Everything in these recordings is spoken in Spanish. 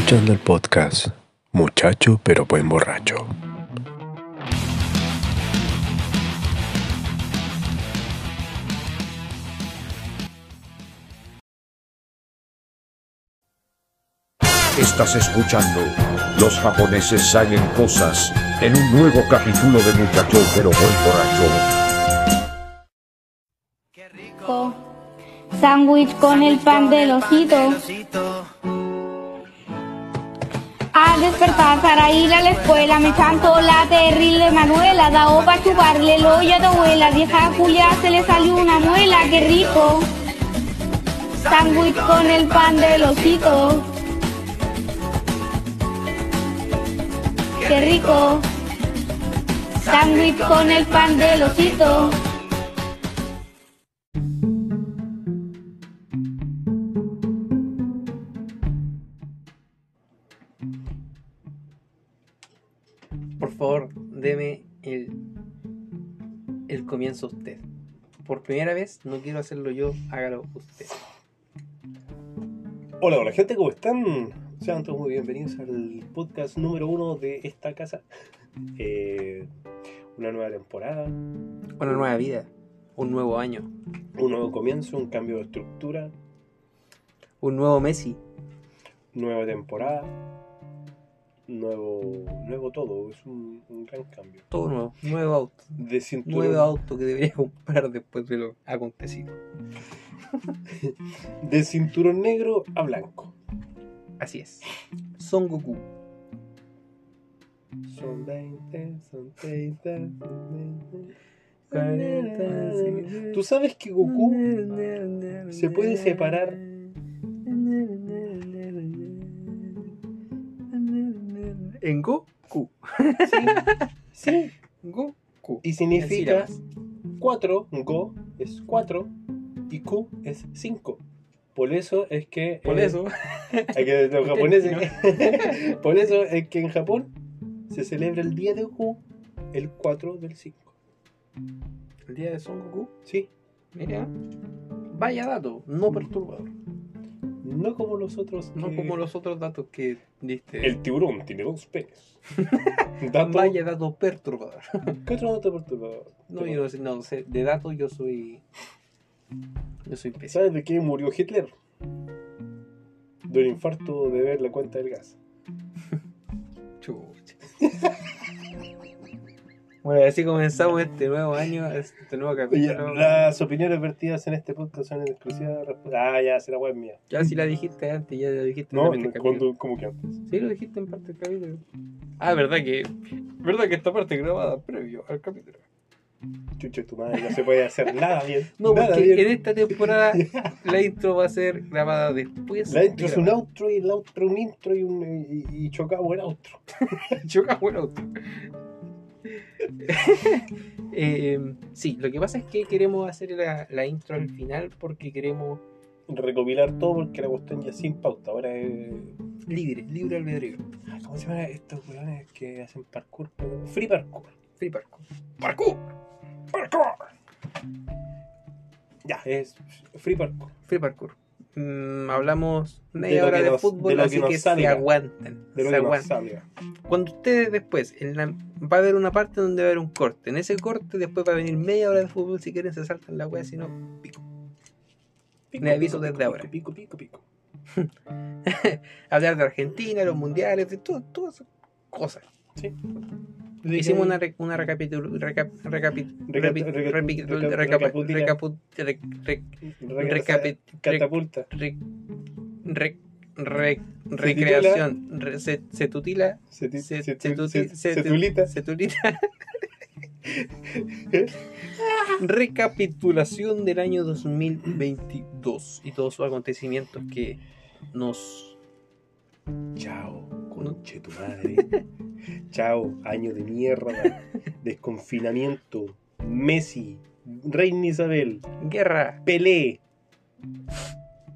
Escuchando el podcast Muchacho pero buen borracho. Estás escuchando Los japoneses saben cosas en un nuevo capítulo de Muchacho pero buen borracho. rico. Sándwich con el pan del osito. Al despertar para ir a la escuela me cantó la terrible Manuela, dao para chuparle el hoyo a tu abuela, vieja Julia se le salió una muela, qué rico. Sándwich con el pan del osito. Qué rico. Sándwich con el pan del osito. Favor, deme el, el comienzo usted. Por primera vez, no quiero hacerlo yo, hágalo usted. Hola, hola gente, ¿cómo están? Sean todos muy bienvenidos al podcast número uno de esta casa. Eh, una nueva temporada, Una nueva vida, un nuevo año, un nuevo comienzo, un cambio de estructura, un nuevo Messi. nueva temporada, nuevo, nuevo todo. Es un, un gran cambio. Todo nuevo, nuevo auto. De cinturón, Nuevo auto que debería comprar después de lo acontecido. de cinturón negro a blanco. Así es. Son Goku. Son 20, son 30, son 40, ¿Tú sabes que Goku se puede separar En Goku. Sí, Goku. y significa En sílabas. 4, Go es 4 y Q es 5. Por eso es que. Por eh, eso. hay que los japoneses. por eso es que en Japón se celebra el día de Q el 4 del 5. El día de Son Goku. Sí, Mira. Vaya dato, no perturbador. No como los otros. No que- como los otros datos que diste. El tiburón tiene dos penes. dato. Vaya dato perturbador. ¿Qué otro dato perturbador? No, yo no sé, no sé. De datos yo soy. Yo soy pésimo. ¿Sabes de qué murió Hitler? De un infarto de ver la cuenta del gas. Chucha. Bueno, así comenzamos este nuevo año, este nuevo capítulo. las opiniones vertidas en este podcast son en exclusiva. resp- Ah, ya, será web mía. Ya si la dijiste antes, ya la dijiste No, en el capítulo. ¿cómo que antes? Sí, lo dijiste en parte del capítulo. Ah, verdad que. Verdad que esta parte grabada previo al capítulo. Chucha, tu madre, no se puede hacer nada bien. No, nada porque bien. en esta temporada la intro va a ser grabada después. La intro es un outro y el outro un intro y, un, y, y chocamos el outro. Chocamos el auto. Eh, sí, lo que pasa es que queremos hacer la, la intro al final porque queremos Recopilar todo porque la cuestión ya sin pauta. Ahora es. libre, libre albedrío. ¿Cómo se llaman estos weones que hacen parkour? Free parkour. Free parkour. ¡Parkour! ¡Parkour! Ya, es free parkour. Free parkour. Mm, hablamos media hora de nos- fútbol, de que así que se aguanten. De lo se que nos aguanten. salga. Cuando ustedes después, en la, va a haber una parte donde va a haber un corte. En ese corte después va a venir media hora de fútbol. Si quieren se saltan la wea, si no, pico. Pico, Le aviso pico, desde pico, ahora. Pico, pico, pico. Hablar de Argentina, los mundiales, de todo, todas esas cosas. Sí. Hicimos una, una recreación. Re- Se se tutila. Se, ti- Se- se, se tu- tuti- se- se se tu- tulita. se tulita. Recapitulación del año 2022 y todos sus acontecimientos que nos Chao, conche tu madre. Chao, año de mierda. Desconfinamiento. Messi. Reina Isabel. guerra Pelé.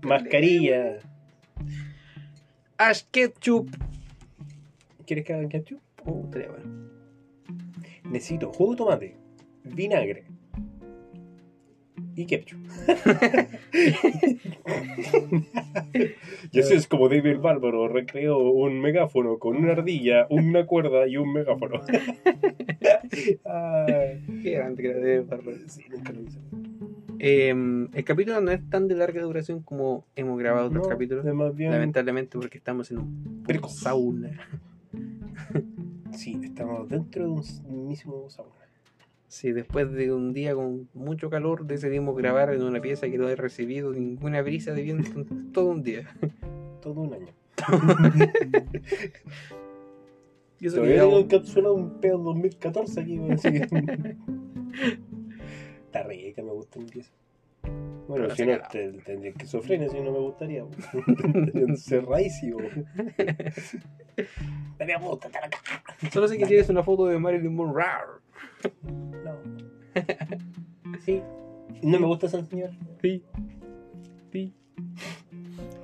Mascarilla. Ash Ketchup ¿Quieres que hagan ketchup? Oh, bueno. Necesito jugo de tomate, vinagre, y ketchup. y así es como David Bárbaro recreó un megáfono con una ardilla, una cuerda y un megáfono. Ay, Qué grande que era de Bárbaro. sí, nunca lo hice. Eh, el capítulo no es tan de larga duración como hemos grabado otros No, capítulos. es más bien- Lamentablemente porque estamos en un sauna. Sí, estamos dentro de un mismo sauna. Sí, después de un día con mucho calor decidimos grabar en una pieza que no he recibido ninguna brisa de viento en todo un día. Todo un año. Y eso Todavía encapsulado un pedo 2014 aquí. así que- Está rica, me gusta mi pieza. Bueno, Pero si no, te- tendría esquizofrenia, si no me gustaría. Encerradísimo. No me gusta estar acá. Solo sé que tienes una foto de Marilyn Monroe. No. Sí. No me gusta esa señora. Sí. Sí.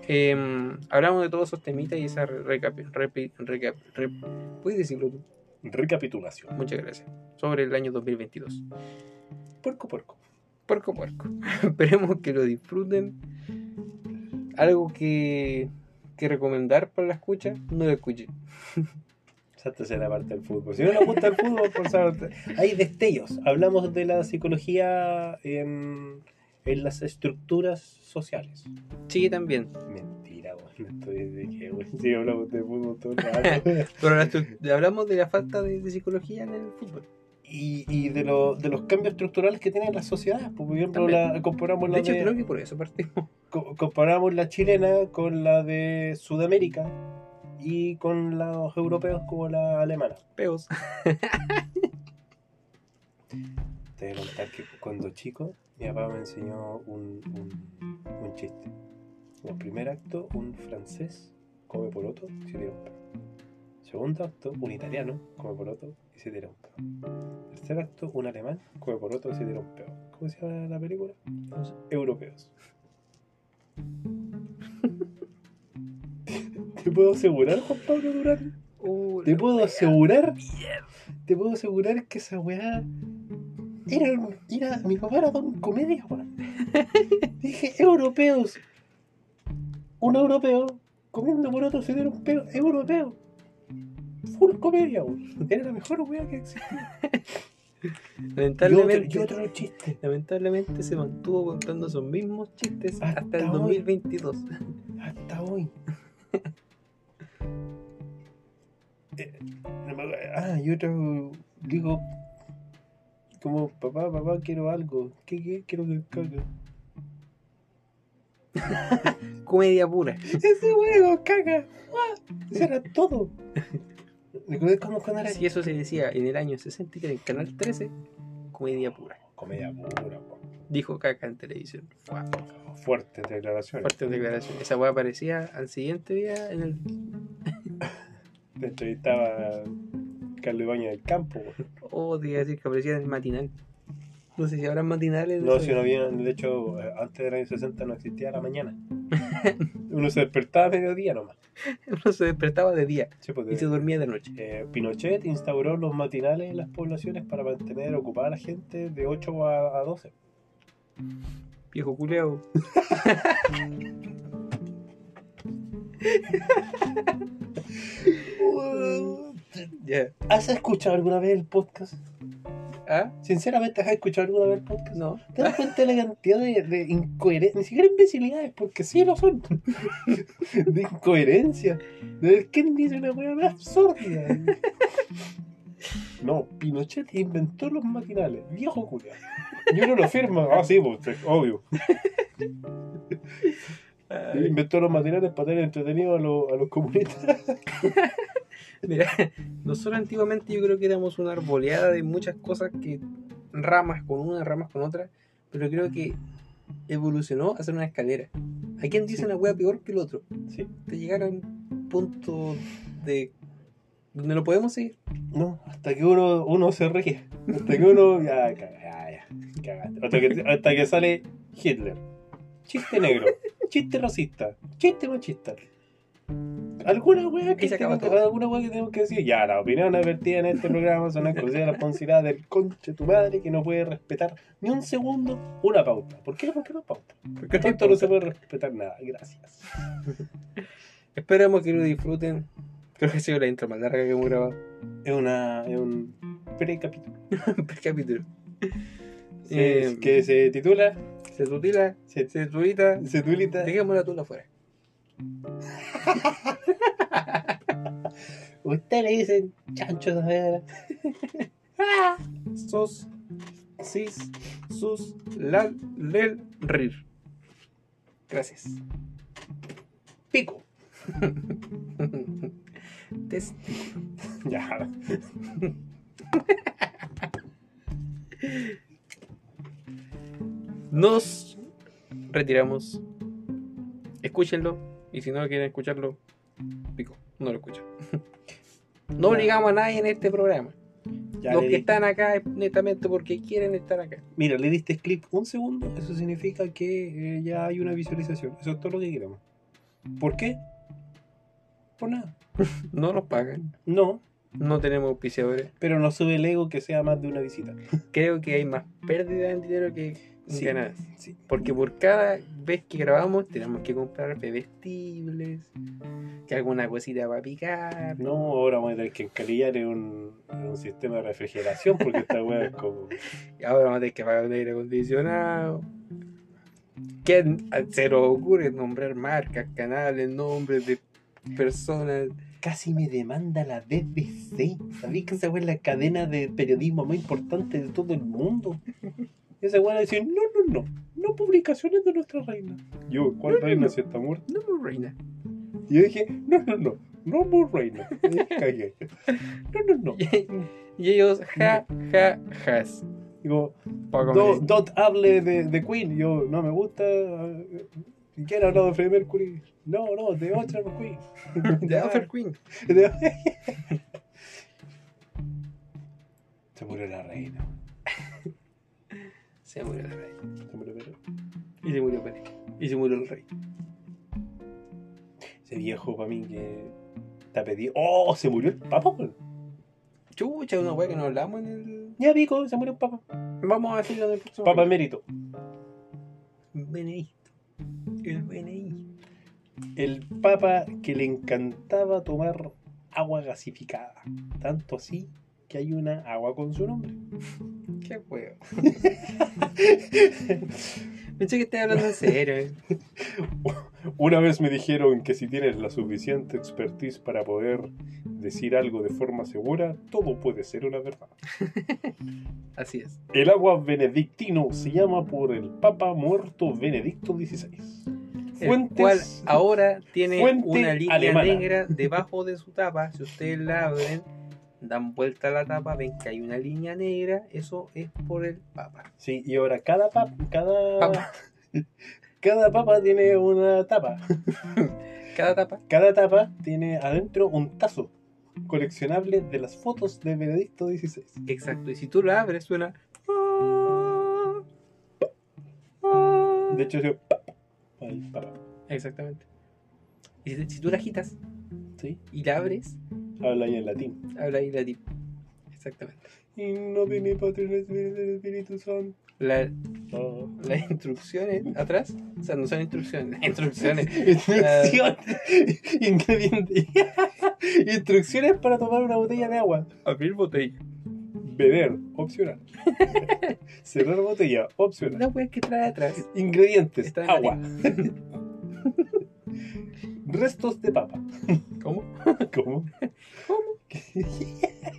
Em, hablamos de todos esos temitas y esa recap, repi- recap, rep- ¿Puedes decirlo tú? Recapitulación. Muchas gracias. Sobre el año 2022. Puerco, puerco. Puerco, puerco. Esperemos que lo disfruten. Algo que, que recomendar para la escucha, no lo escuchen. Esa tercera parte del fútbol. Si no les gusta el fútbol, por favor. Hay destellos. Hablamos de la psicología en, en las estructuras sociales. Sí, también. Mentira, weón. Estoy de que. Sí, hablamos de fútbol todo el rato. Pero hablamos de la falta de, de psicología en el fútbol. y, y de, lo- de los cambios estructurales que tienen las sociedades. Pues, Por ejemplo, la, comparamos, la De hecho, de- creo que por eso partimos. co- comparamos la chilena con la de Sudamérica y con los europeos como la alemana. Peos. Te voy a contar que cuando chico, mi papá me enseñó un, un, un chiste. En el primer acto, un francés come poroto y se tira un pedo. Segundo acto, un italiano come poroto y se tira un pedo. Tercer acto, un alemán come poroto y se tira un pedo. ¿Cómo se llama la película? Europeos. Te puedo asegurar, Juan Pablo Durán. Uh, Te puedo asegurar. Te puedo asegurar que esa weá. Era, era, mi papá era don comedia, weón. Dije, europeos. Un europeo comiendo por otro se dieron un peo. Europeo. Full comedia, weón. Era la mejor weá que existía. Y otro, Lamentablemente, y otro chiste. lamentablemente se mantuvo contando esos mismos chistes Hasta hasta, el hoy. 2022. Hasta hoy. Eh, no me acuerdo. ah, y otro. Digo. Como, papá, papá, quiero algo. ¿Qué, qué? Quiero que caga. Comedia pura. Ese huevo, caga. Ah, Eso era todo. ¿Recuerdas cómo cuando era Si eso se decía en el año 63 en Canal 13, comedia pura. Comedia pura, po. Dijo caca en televisión. Fua, Fuertes declaraciones. Fuerte declaración. Esa weá aparecía al siguiente día en el. Te entrevistaba Carlos Ibañez del campo. po. Oh, te iba a decir que aparecía en el matinal. No sé si habrán matinales. No, si no había, de hecho, eh, antes del año 60 no existía la mañana. Uno se despertaba a mediodía nomás. Uno se despertaba de día Sí, pues, y se dormía de noche. Eh, Pinochet instauró los matinales en las poblaciones para mantener ocupada a la gente de 8 a, a 12. Viejo culeado. ¿Has escuchado alguna vez el podcast? ¿Ah? Sinceramente, ¿has escuchado alguna vez el podcast? No. ¿Te das cuenta de la cantidad de, de incoherencias? Ni siquiera imbecilidades, porque sí lo son. de incoherencia. Quién dice una hueá más absurda. No, Pinochet inventó los matinales. Viejo culia. Y uno lo firma. Ah, sí, pues, es obvio. Inventó los matinales para tener entretenido a, los- a los comunistas. Mira, nosotros antiguamente yo creo que éramos una arboleada de muchas cosas que ramas con una, ramas con otra, pero creo que evolucionó a ser una escalera. ¿A quién dice una wea peor que el otro? Sí. Te llegar a un punto de donde no podemos seguir. No, hasta que uno, uno se ríe. Hasta que uno. Ya, ya, ya. Cagaste. Hasta que, hasta que sale Hitler. Chiste negro. Chiste racista. Chiste machista. Alguna weá que alguna weá que tengo que decir. Ya, la opinión vertida en este programa son exclusiva de la responsabilidad del conche tu madre que no puede respetar ni un segundo una pauta. ¿Por qué? Porque no pauta. Porque tanto no se puede respetar nada. Gracias. Esperamos que lo disfruten. Creo que ha sido la intro más larga que hemos grabado. Es una es un precapítulo Eh, que se titula Se tutila, se, se tulita. se titula Dejemos la tula afuera. Usted le dicen chancho de. Sos, sis, sus, lal, lel, rir. Gracias. Pico. Ya. Nos retiramos. Escúchenlo. Y si no quieren escucharlo, pico. No lo escuchan. No obligamos a nadie en este programa. Ya Los que están acá es netamente porque quieren estar acá. Mira, le diste clic un segundo, eso significa que eh, ya hay una visualización. Eso es todo lo que queremos. ¿Por qué? Por nada. No nos pagan. No, No tenemos auspiciadores. pero no sube el ego que sea más de una visita. Creo que hay más pérdida en dinero que Sí. Sí. Porque por cada vez que grabamos tenemos que comprar bebestibles, que alguna cosita para picar. No, ahora vamos a tener que encalillar en un, en un sistema de refrigeración porque esta weá es como. Y ahora vamos a tener que pagar un aire acondicionado. ¿Qué se nos ocurre nombrar marcas, canales, nombres de personas? Casi me demanda la BBC. ¿Sabéis que esa es la cadena de periodismo más importante de todo el mundo? Y esa weá dice: No, no, no. No publicaciones de nuestra reina. Yo, ¿cuál No, no, reina no. si está muerta? No, pues, reina. Y yo dije, no, no, no, no more reina. Y cagué. No, no, no. Y ellos, ja, ja, jas. Digo, Poco "Do- me- Dot hable de, de Queen. Yo, no me gusta. eh, ¿Quién ha hablado de Freddie Mercury? No, no, de otra Queen. de Alpha Queen. Se murió la reina. Se murió la reina. Se murió Pedro. Y se murió Pérez. Y se murió el rey. Ese viejo para mí que te pedido. ¡Oh! Se murió el papa, weón. Chucha, una wea que no hablamos en el. Ya pico, se murió el papa. Vamos a decirlo en el próximo. Papa emérito. Benedicto. El Benedicto. El papa que le encantaba tomar agua gasificada. Tanto así que hay una agua con su nombre. Qué huevo. Pensé que estabas hablando en serio. eh. Una vez me dijeron que si tienes la suficiente expertise para poder decir algo de forma segura, todo puede ser una verdad. Así es. El agua benedictino se llama por el Papa muerto Benedicto XVI. El cual Fuentes. ahora tiene una línea alemana. negra debajo de su tapa. Si ustedes la abren, dan vuelta a la tapa, ven que hay una línea negra. Eso es por el papa. Sí, y ahora cada papa, cada Papa. cada papa tiene una tapa. Cada tapa. Cada tapa tiene adentro un tazo coleccionable de las fotos de Benedicto XVI. Exacto. Y si tú la abres, suena. De hecho, yo. Exactamente. Y si, si tú la agitas Sí, y la abres, habla ahí en latín. habla ahí la tip. Exactamente. In nomine Patris et Filii et Spiritus Sancti. La- Oh. las instrucciones atrás, o sea, no son instrucciones, las instrucciones. Instrucción. Ingrediente. Instrucciones para tomar una botella de agua. Abrir botella. Beber, opcional. Cerrar botella, opcional. La wea que trae atrás. Ingredientes, Está en agua. Restos de papa. ¿Cómo? ¿Cómo? ¿Cómo?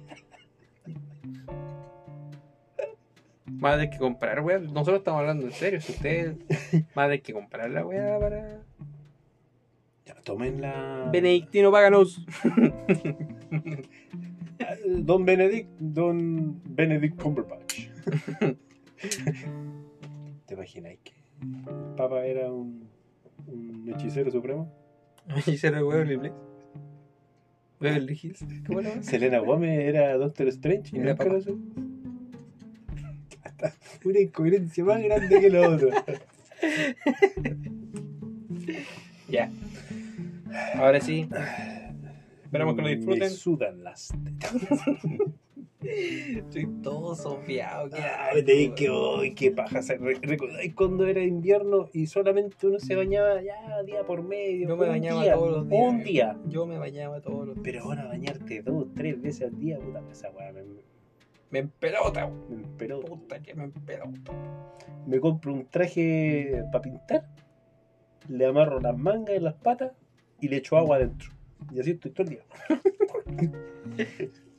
Más de que comprar, wea. Nosotros estamos hablando en serio. Si ustedes más de que comprar la wea para. Ya, tomen la. Benedictino, páganos. Don Benedict, Don Benedict Cumberbatch. ¿Te imaginas que el Papa era un, un hechicero supremo? Y se lo Beverly Place. Beverly Hills. ¿Cómo wea? Selena Gómez era Doctor Strange y Era nunca lo supo. Una incoherencia más grande que la otra. Ya. Ahora sí. Esperamos que lo Me disfruten. sudan las tetas. Estoy todo sofiado. qué Ay, te asco, que hoy, qué paja. ¿se re- ¿Recordáis cuando era invierno y solamente uno se bañaba ya día por medio? Yo me bañaba día, todos los días. Un día. Yo me bañaba todos los días. Pero ahora bañarte dos, tres veces al día, puta, esa weá me, Me empelota, me empeló. Puta que me empelota. Me compro un traje para pintar, le amarro las mangas en las patas y le echo agua adentro. Y así estoy todo el día.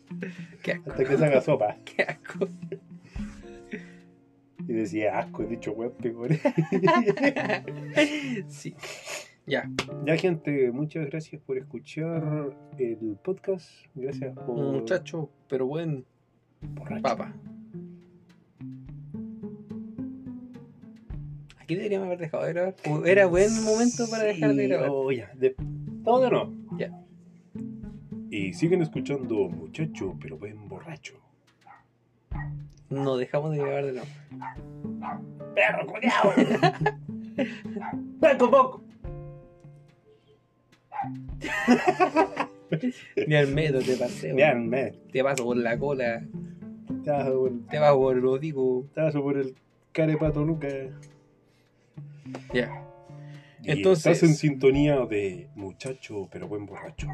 Qué asco. Hasta que se haga sopa. Qué asco. Y decía, asco, he dicho peor. sí. Ya. Ya, gente, muchas gracias por escuchar el podcast. Gracias por. Muchacho, pero buen borracho. papa. Aquí deberíamos haber dejado de grabar. Era buen momento para dejar de Sí, grabar. oh, ya, de- Todo no. Ya. Y siguen escuchando, muchacho, pero buen borracho. No dejamos de grabar de nuevo. ¡Perro, culiao! ¡Ven con poco! Ni al metro te paseo. Vean, me. Te paso por la cola. Te paso por, Te paso por el hocico. te paso por el carepato Luca. Ya. Entonces- Estás en sintonía de muchacho, pero buen borracho.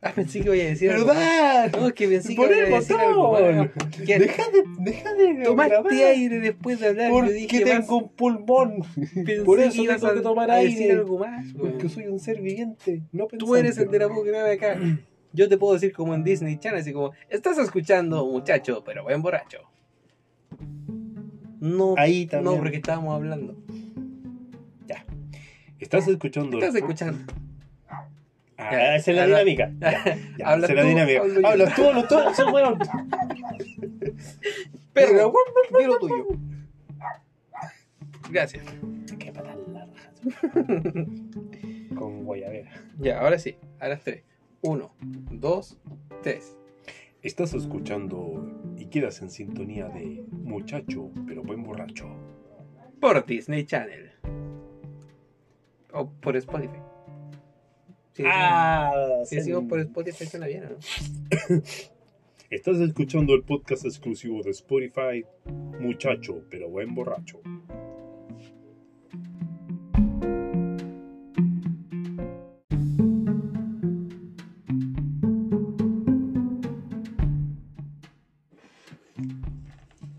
Ah, pensé que voy a decir algo. ¡Verdad! No, es que pensé que Por voy a el decir algo botón. Que Deja de, deja de Tomaste grabar. aire después de hablar. Porque dije tengo un pulmón. Pensé por eso que ibas tengo a- que tomar a decir aire. algo más. Porque soy un ser viviente, no Tú eres el de la voz grave acá. Yo te puedo decir como en Disney Channel, así como, estás escuchando, muchacho, pero buen borracho. No, Ahí también. no, porque estábamos hablando. Estás escuchando. Estás escuchando. Ah, esa es la habla- dinámica. Ya, ya, Hablas esa es la tú, dinámica. hablo yo. Hablas tú, hablas tú, ese weón. Perro, di lo tuyo. Gracias. Qué patas largas. Con guayabera. Ya, ahora sí, a las tres. Uno, dos, tres. Estás escuchando y quedas en sintonía de muchacho, pero buen borracho. Por Disney Channel. O por Spotify. Si decimos- Ah, si decimos por Spotify suena bien, ¿no? Estás escuchando el podcast exclusivo de Spotify, muchacho, pero buen borracho.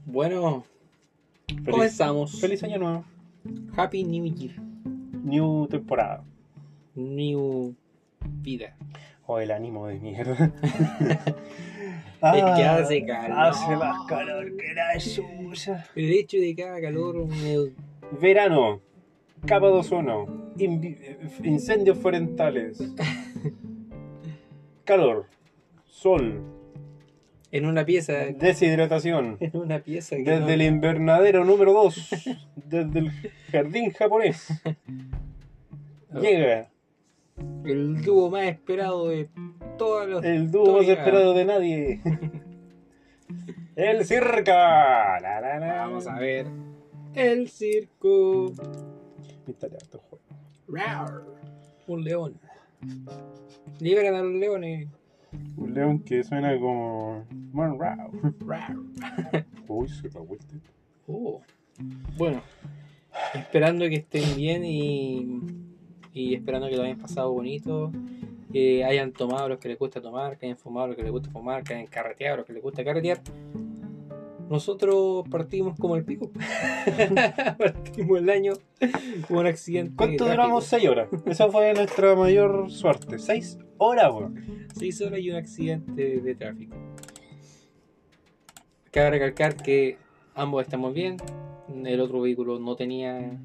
Bueno, Feliz, comenzamos. feliz año nuevo. Happy New Year. New temporada. New vida. O el ánimo de mierda. Es que hace calor. Hace más calor que la suya. El hecho de que haga calor me- Verano. Capa de ozono. invi- incendios forestales. Calor. Sol. en una pieza, Deshidratación. en una pieza que Desde no- el invernadero número 2. Desde el jardín japonés. Llega el dúo más esperado de todos los el dúo más esperado de nadie. El circa. La, la, la. Vamos a ver. El circo. Instale harto juego. Rar. Un león. Liberan a los leones. Un león que suena como. Man, rao. Rar. Uy, se la vuelta. Oh. Bueno, esperando que estén bien y, y esperando que lo hayan pasado bonito, que hayan tomado lo que les gusta tomar, que hayan fumado lo que les gusta fumar, que hayan carreteado lo que les gusta carretear. Nosotros partimos como el pico. partimos el año con un accidente. ¿Cuánto duramos? 6 horas. Esa fue nuestra mayor suerte. 6 horas, weón. Seis horas y un accidente de tráfico. Cabe recalcar que ambos estamos bien. El otro vehículo no tenía.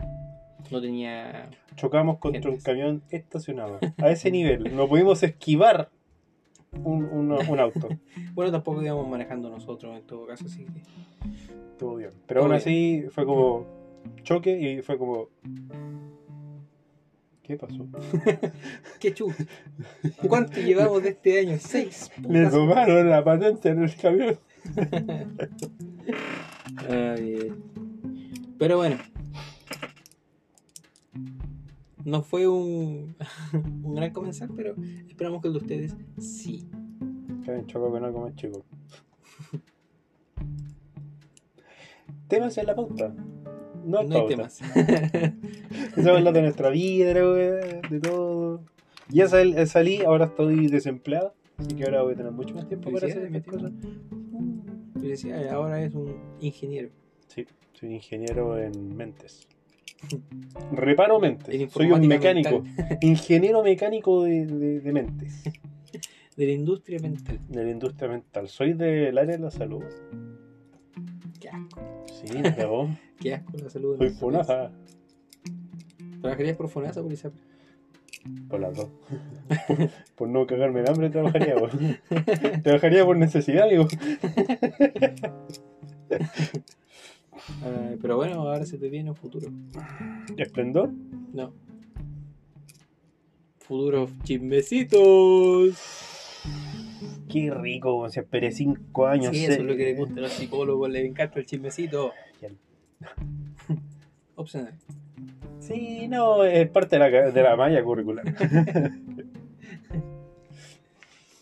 No tenía. Chocamos contra un camión estacionado. A ese nivel. No pudimos esquivar un, un- un auto. Bueno, tampoco íbamos manejando nosotros en todo caso, así que. Estuvo bien. Pero Todo aún bien. así fue como choque y fue como. ¿Qué pasó? ¡Qué chulo! ¿Cuánto llevamos de este año? Seis. Le putas. tomaron la patente en el camión. Ay, eh. Pero bueno. No fue un, un gran comenzar, pero esperamos que el de ustedes sí. Que choco con algo más chico. temas en la pauta. No hay, No hay temas. Estamos hablando de nuestra vida, de, todo. Ya sal- salí, ahora estoy desempleado. Así que ahora voy a tener mucho más tiempo para hacer estas cosas. Felicidades, ahora es un ingeniero. Sí, soy ingeniero en mentes. Reparo mentes. En Soy un mecánico. Ingeniero mecánico de, de- de mentes. De la industria mental. De la industria mental. Soy del área de la salud. Qué asco. Sí, cagó. Qué asco la salud. Soy. FONASA. ¿Trabajarías por FONASA o por ISAPRE? Por las dos. por, por no cagarme de hambre trabajaría. po. trabajaría por necesidad, digo. Pero bueno, ahora se te viene un futuro. Esplendor. No. Futuros chismecitos. Qué rico, se esperé cinco años. Sí, sé- eso es lo que le gusta a los psicólogos, les encanta el chismecito. Opcional. Sí, no, es parte de la, de la malla curricular.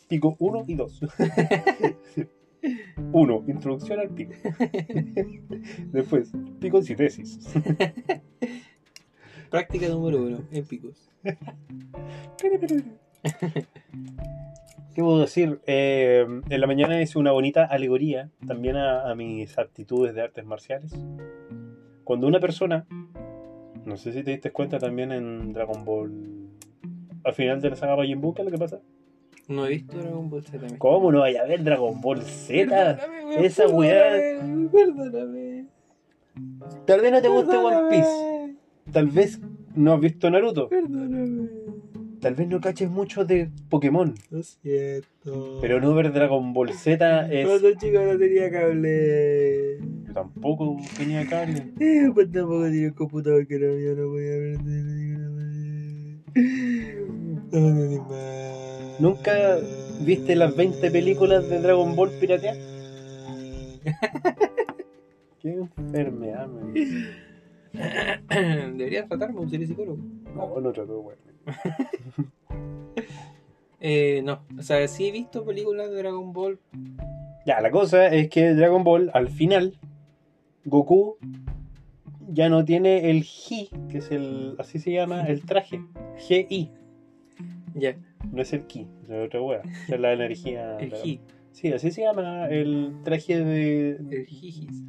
Pico 1 y 2. 1. Introducción al pico. Después, picos y tesis. Práctica número uno, en picos. ¿Qué puedo decir? Eh, en la mañana hice una bonita alegoría también a, a mis aptitudes de artes marciales. Cuando una persona, no sé si te diste cuenta también en Dragon Ball, al final de la saga Majin Buu, ¿qué es lo que pasa? No he visto Dragon Ball Z. ¿Cómo no vaya a ver Dragon Ball Z? Perdóname, weón, esa weá- Perdóname. Perdóname. Tal vez no te guste One Piece, tal vez no has visto Naruto, Perdóname. tal vez no caches mucho de Pokémon, Lo siento. pero no ver Dragon Ball Z es... Cuando chico no tenía cable. Yo tampoco tenía cable. Eh, pues tampoco tenía un computador que era mío, no podía ver No, no, más. ¿Nunca viste las 20 películas de Dragon Ball pirateadas? Qué enfermedad, man. Deberías tratarme, un serio psicólogo. No, no trató, weón. Eh, no, o sea, sí he visto películas de Dragon Ball. Ya, la cosa es que Dragon Ball, al final, Goku ya no tiene el Gi, que es el, así se llama, el traje. G-I, Ya, no es el Ki, es otra wea. Es la energía. el Ji, Sí, así se llama el traje de. el Jijis.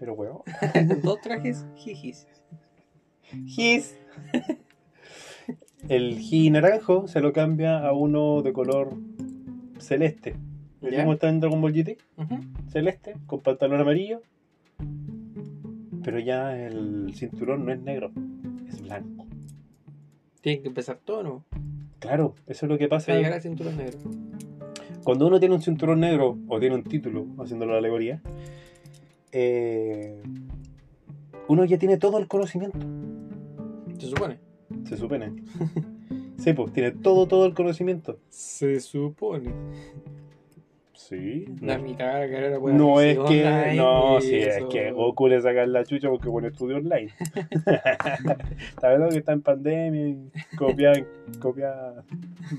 Pero weón. Dos trajes Jijis. Gis. El Gi naranjo se lo cambia a uno de color celeste. ¿Ves cómo está en Dragon Ball GT? Celeste, con pantalón amarillo. Pero ya el cinturón no es negro, es blanco. Tienen que empezar todo, ¿no? Claro, eso es lo que pasa. Para llegar al cinturón negro. Cuando uno tiene un cinturón negro o tiene un título, haciéndolo la alegoría, eh, uno ya tiene todo el conocimiento. Se supone. Se supone. Sí, pues tiene todo, todo el conocimiento. Se supone. Sí. La No, mitad de la carrera puede no es que. online No, y sí, es que Goku le saca la chucha porque pone estudio online. Está viendo que está en pandemia y copia, copia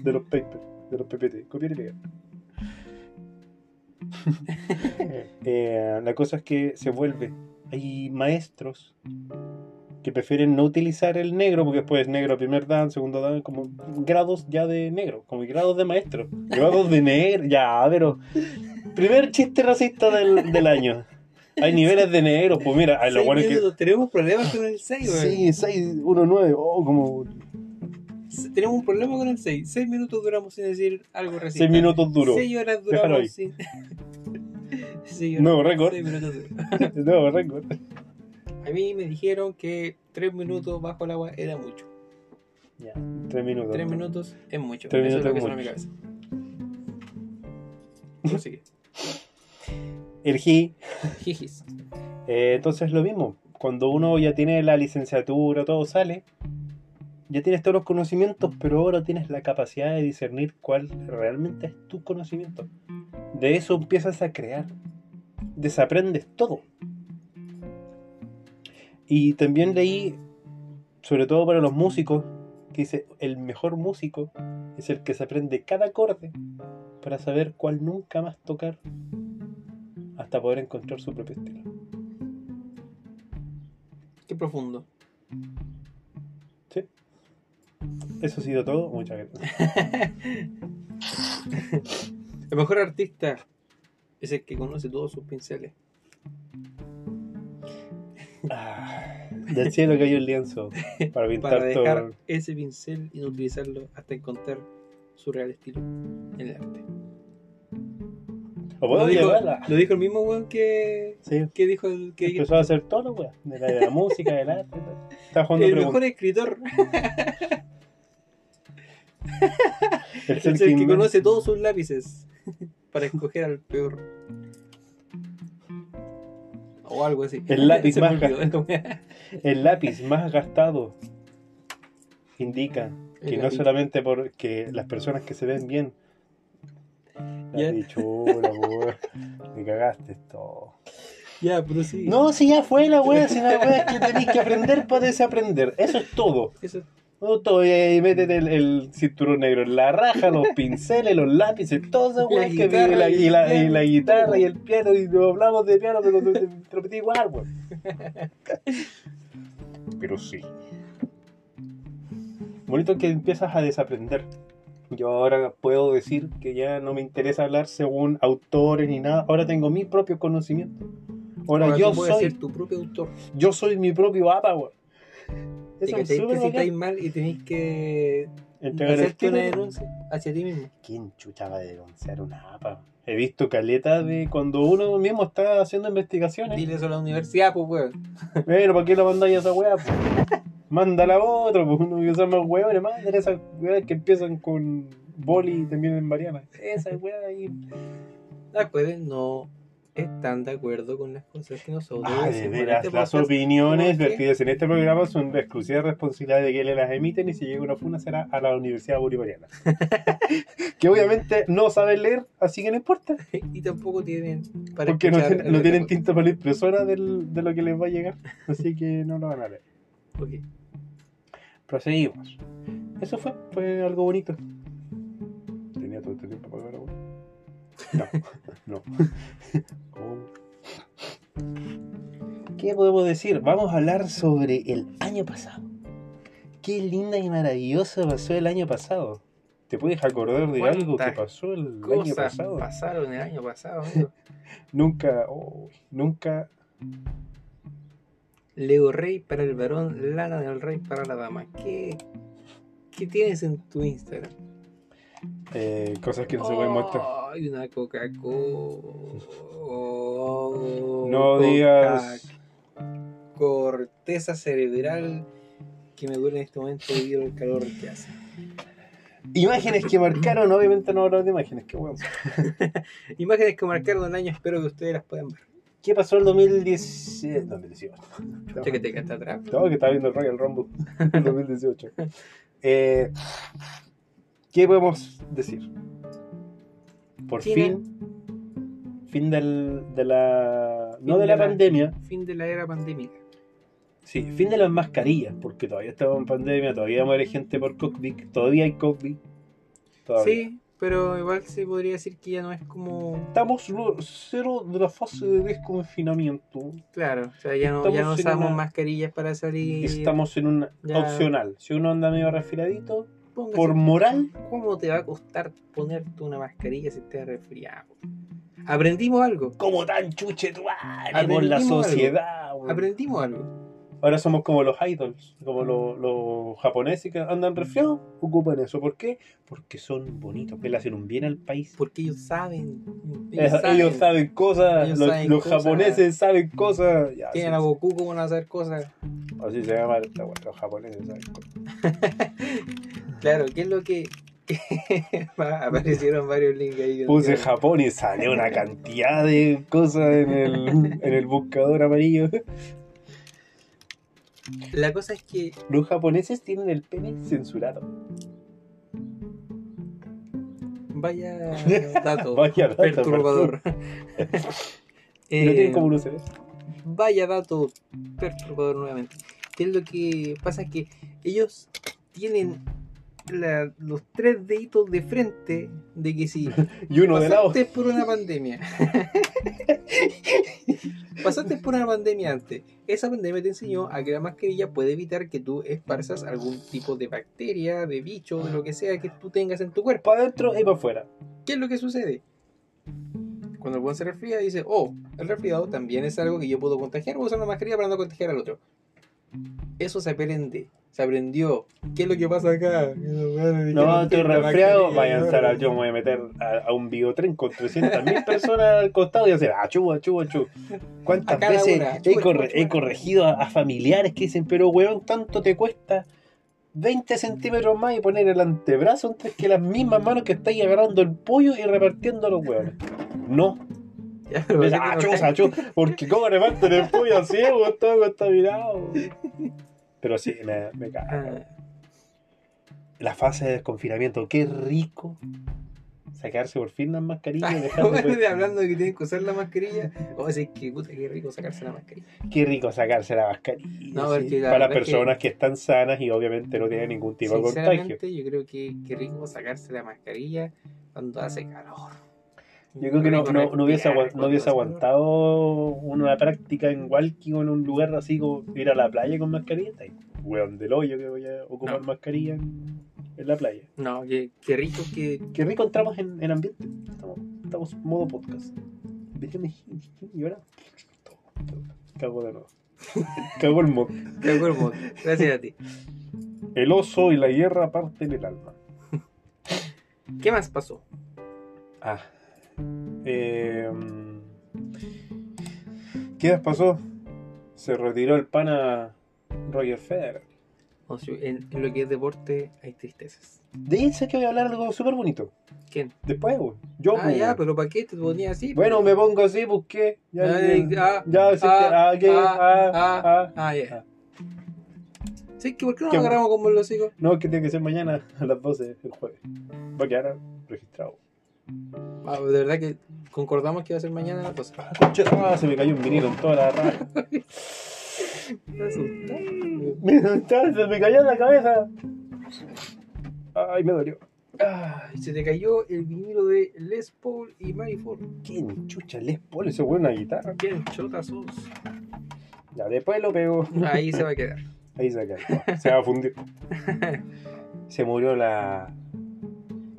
de los papers, de los PPT. Copiar y pegar. Eh, la cosa es que se vuelve. Hay maestros que prefieren no utilizar el negro porque después es negro primer dan, segundo dan, como grados ya de negro, como grados de maestro. Grados de negro, ya, pero. Primer chiste racista del, del año. Hay niveles de negro, pues mira, hay lo bueno es que. Tenemos problemas con el 6, Sí, 6, 1, 9, oh, como Tenemos un problema con el 6. 6 minutos duramos sin decir algo racista. 6 minutos duro. 6 horas duramos sin. Seis horas, Nuevo récord. seis minutos duros. Nuevo récord. A mí me dijeron que 3 minutos bajo el agua era mucho. Ya, 3 minutos. 3 minutos es mucho. Tres Eso es lo que minutos suena es en mi cabeza. Prosigue. El GI. Jijis. Eh, entonces lo mismo. Cuando uno ya tiene la licenciatura, todo sale, ya tienes todos los conocimientos, pero ahora tienes la capacidad de discernir cuál realmente es tu conocimiento. De eso empiezas a crear. Desaprendes todo. Y también leí sobre todo para los músicos, que dice, el mejor músico es el que se aprende cada acorde para saber cuál nunca más tocar hasta poder encontrar su propio estilo. Qué profundo. Eso ha sido todo. Muchas gracias. El mejor artista es el que conoce todos sus pinceles. Ah, del cielo cayó el lienzo para pintar Para dejar todo. ese pincel y no utilizarlo hasta encontrar su real estilo en el arte. Lo dijo, lo dijo el mismo weón que, Sí. que dijo el que Empezó a hacer todo, weón. De la, de la música, del arte. Estaba jugando el mejor escritor El el que que conoce todos sus lápices para escoger al peor. O algo así. El lápiz más. Es como- El lápiz más gastado indica que no solamente porque las personas que se ven bien. Ya. Weón. Me cagaste todo. Ya, pero sí. No, si ya fue la wea, si la wea es que tenéis que aprender para desaprender. Eso es todo. Eso, No, todo, y ahí métete el, el cinturón negro en la raja, los pinceles, los lápices, todo La weá que vive la, y la, y la guitarra y el piano, y no hablamos de piano, pero te, lo metí igual, weón. Pero sí. Bonito que empiezas a desaprender. Yo ahora puedo decir que ya no me interesa hablar según autores ni nada. Ahora tengo mi propio conocimiento. Ahora, ahora yo soy, ser tu propio autor. yo soy mi propio APA, weón. ¿Te Eso si bacán. estáis mal y tenéis que hacerte una denuncia hacia ti mismo. ¿Quién chucha va a denunciar una APA? He visto caleta de cuando uno mismo está haciendo investigaciones. Dile eso a la universidad, pues, weón. Pero ¿para qué la mandáis a esa weá? po? Mándala a otro, pues uno que son más hueones, madre, esas weas que empiezan con boli y terminan en Mariana. Esa weá ahí. Recuerden, no están de acuerdo con las cosas que nosotros Ah, decimos este las opiniones vertidas en este programa son de exclusiva responsabilidad de quienes las emiten y si llega una funa será a la Universidad Bolivariana. que obviamente no saben leer, así que no importa. y tampoco tienen para Porque no, no tienen tinta para la impresora del- de lo que les va a llegar. Así que no lo van a leer. Ok. Proseguimos. Eso fue, fue algo bonito. Tenía todo este tiempo para ver algo. No, no. Oh. ¿Qué podemos decir? Vamos a hablar sobre el año pasado. Qué linda y maravillosa pasó el año pasado. ¿Te puedes acordar de algo que ¿Cuántas pasó el año pasado? pasaron el año pasado. Nunca, oh, nunca. Leo Rey para el varón, Lana del Rey para la dama. ¿Qué, qué tienes en tu Instagram? Eh, cosas que no se pueden mostrar. Ay, una Coca-Cola. No digas. Corteza cerebral que me duele en este momento debido al calor que hace. Imágenes que marcaron, obviamente no hablar de imágenes, qué bueno. Imágenes que marcaron el año, espero que ustedes las puedan ver. ¿Qué pasó el 2010 2018? Che, que te está atrás. No, que estaba viendo el Royal Rumble en 2018. Eh, ¿Qué podemos decir? Por China. fin, fin del, de la... Fin no de de la, la- pandemia, Fin de la era pandémica. sí, fin de las mascarillas, porque todavía estamos en pandemia, todavía muere gente por COVID, todavía hay COVID. Todavía. Sí, pero igual se podría decir que ya no es como. Estamos cero de la fase de desconfinamiento. Claro, o sea, ya no, ya usamos una- mascarillas para salir. Estamos en un Ya. opcional. Si uno anda medio resfriadito, Póngase- por moral, ¿Cómo te va a costar ponerte una mascarilla si estás resfriado? Aprendimos algo. como tan chuche tu madre, la sociedad. Aprendimos algo. Ahora somos como los idols, como los, los japoneses que andan resfriados, ocupan eso. ¿Por qué? Porque son bonitos, que le hacen un bien al país. Porque ellos saben. Ellos, ellos saben cosas, Ellos los, saben los cosas. japoneses saben cosas. Ya, Tienen a Goku como a hacer cosas. Así se llama esta weá, los japoneses saben cosas. Claro, ¿qué es lo que.? que Aparecieron varios links ahí. Puse Japón y salió una cantidad de cosas en el, en el buscador amarillo. La cosa es que Los japoneses tienen el pene censurado. vaya dato Vaya dato, perturbador. ¿Y Eh, no tienen como un USB? Vaya dato perturbador nuevamente. ¿Qué es lo que pasa? que ellos tienen la- los tres deditos de frente de que si Y uno de lado. pasaste por una pandemia. pasaste por una pandemia antes. Esa pandemia te enseñó a que la mascarilla puede evitar que tú esparzas algún tipo de bacteria, de bicho, de lo que sea que tú tengas en tu cuerpo. Para adentro y para afuera. ¿Qué es lo que sucede? Cuando el buen se resfría, dice, oh, el resfriado también es algo que yo puedo contagiar, voy a usar una mascarilla para no contagiar al otro. Eso se aprende, se aprendió. ¿Qué es lo que pasa acá? No, estoy resfriado. Vayan a yo me voy a meter a, a un biotren con 300.000 personas al costado y hacer achú, achú, achú. ¿Cuántas veces una, he, corre- corregido a, a familiares que dicen, pero weón, tanto te cuesta 20 centímetros más y poner el antebrazo antes que las mismas manos que estáis agarrando el pollo y repartiendo los hueones? No, Ya, pero achú, porque cómo reparten el pollo así, weón, todo contaminado. Pero sí, me, me caga. La fase de desconfinamiento, qué rico sacarse por fin las mascarillas y dejar de bueno, de hablando de que tienen que usar la mascarilla, o sea, que puta, qué rico sacarse la mascarilla. Qué rico sacarse la mascarilla. No, sí, la para las es que- personas que... están sanas y obviamente no tienen ningún tipo de contagio. Yo creo que qué rico sacarse la mascarilla cuando hace calor. Yo creo que no, no, no hubiese, no aguantado una práctica en Walkie o en un lugar así como ir a la playa con mascarilla. Está ahí, Weón del hoyo que voy a ocupar No. mascarilla en, en la playa. No, qué, qué rico que. Qué rico entramos en, en ambiente. Estamos, estamos modo podcast. Déjame y ahora. Cago de nuevo. Cago el mod. Qué cuerpo. Gracias a ti. El oso y la guerra parten el alma. ¿Qué más pasó? Ah. Eh, ¿Qué más pasó? Se retiró el pana Roger Federer. O sea, en, en lo que es deporte hay tristezas. De eso que voy a hablar algo súper bonito. ¿Quién? Después, güey. Yo, ah, ya, pero ¿para qué te ponías así? Bueno, me pongo así, busqué. Ya, Ay, ya, ah, ya, sí, ah, ah, ah, Ah, ah, ah. Ya. Sí, que ¿por qué no nos agarramos como los hijos? No, que tiene que ser mañana a las 12 el jueves. Va a quedar registrado. Ah, de verdad que concordamos que va a ser mañana la cosa. Ah, concha, ah, se me cayó un vinilo en toda la raja. Me asustaste. Me cayó en la cabeza. Ay, me dolió. Ay, se te cayó el vinilo de Les Paul y Manifold. ¿Quién chucha les pone ese weón una guitarra? Bien, chota sos. Ya, después lo pego. Ahí se va a quedar. Ahí se cae. Se va a fundir. Se murió la.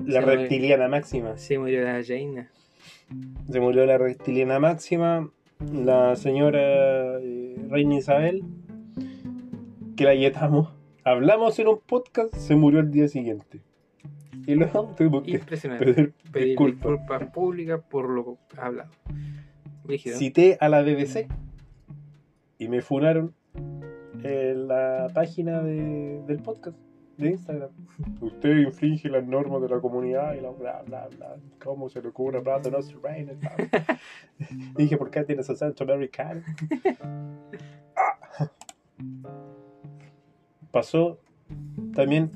La Se murió. reptiliana máxima. Se murió la Jaina. Se murió la reptiliana máxima. La señora eh, Reina Isabel. Que la yetamos. Hablamos en un podcast, se murió el día siguiente. Y luego tuvimos que Impresionante. pedir Pedir disculpas. disculpas públicas por lo hablado. Rígido. Cité a la BBC y me funaron en la página de- del podcast de Instagram. Usted infringe las normas de la comunidad y la bla bla bla. ¿Cómo se le ocurre hablar de nuestro reino? Dije, ¿por qué tienes acento americano? Ah. Pasó también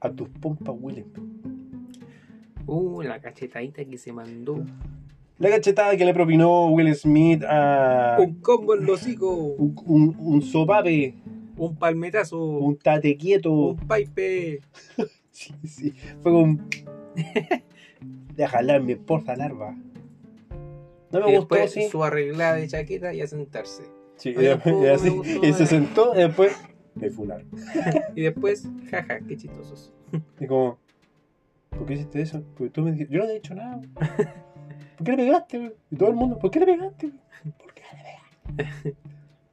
a tus pompas, Willem. Uh, la cachetadita que se mandó. La cachetada que le propinó Will Smith a Un combo en los hocico. un, un, un sopape, Un palmetazo. un tate quieto. Un pipe. Sí, sí. Fue un. Déjala, mi porfa larva. No me y gustó, después sí. su arreglada de chaqueta y a sentarse. Sí, y, Oye, después- tampoco y me así- gustó, y se sentó y después me funaron. Y después, jaja, qué chistosos. Y como, ¿por qué hiciste eso? Porque tú me dijiste, yo no te he dicho nada. ¿Por qué le pegaste? Y todo el mundo, ¿por qué le pegaste? ¿Por qué le pegaste?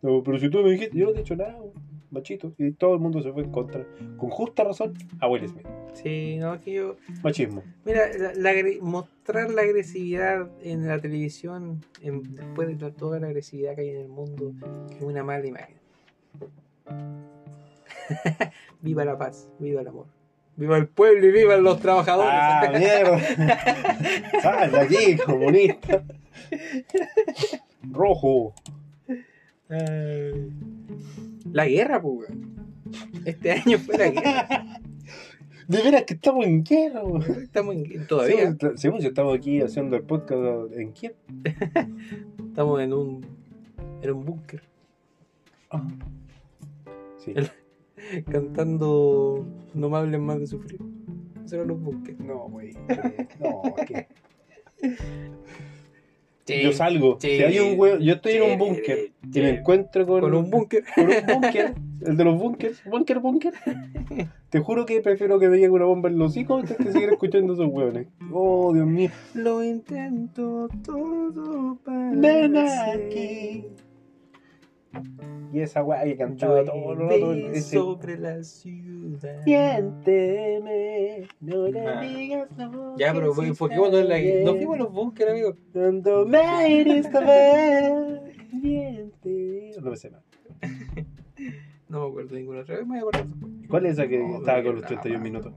No, pero si tú me dijiste, yo no te he dicho nada, machito. Y todo el mundo se fue en contra, con justa razón, a Will Smith. Sí, no, que yo. Machismo. Mira, la- la agre- mostrar la agresividad en la televisión, en- después de toda la agresividad que hay en el mundo, es una mala imagen. viva la paz, viva el amor. Viva el pueblo y viva los trabajadores. ¡Ah, mierda! ¡Sal de aquí, comunista! Rojo. Ay. La guerra, pues. weón. Este año fue la guerra. De veras que estamos en guerra, güey. Estamos en, todavía. Sí, sí, pues, estamos aquí haciendo el podcast en Kiev. Estamos en un en un búnker. Ah. Sí. El- Cantando No me hablen más de sufrir. Eso eran los bunkers. No, güey. eh, No, ¿qué? Sí, Yo salgo. sí, si hay un huevo, yo estoy en un búnker y me encuentro con, Con un búnker. con un búnker, el de los búnkers, búnker, búnker. Te juro que prefiero que me llegue una bomba en los hijos antes que seguir escuchando esos hueones. Oh, Dios mío. Lo intento todo para Ven ser. aquí. Y esa weá que cantaba todo. Llueve Ese, sobre la ciudad. Siénteme, no le Ah. digas no. Ya, pero que ¿por sí qué cuando en la... nos fuimos los bunkers, amigo? Cuando me eres ver, miente. No me sé más. No me acuerdo de ninguna otra vez, me voy a acordar. ¿Cuál es esa que No, estaba con los pegué en la 31 pata. minutos?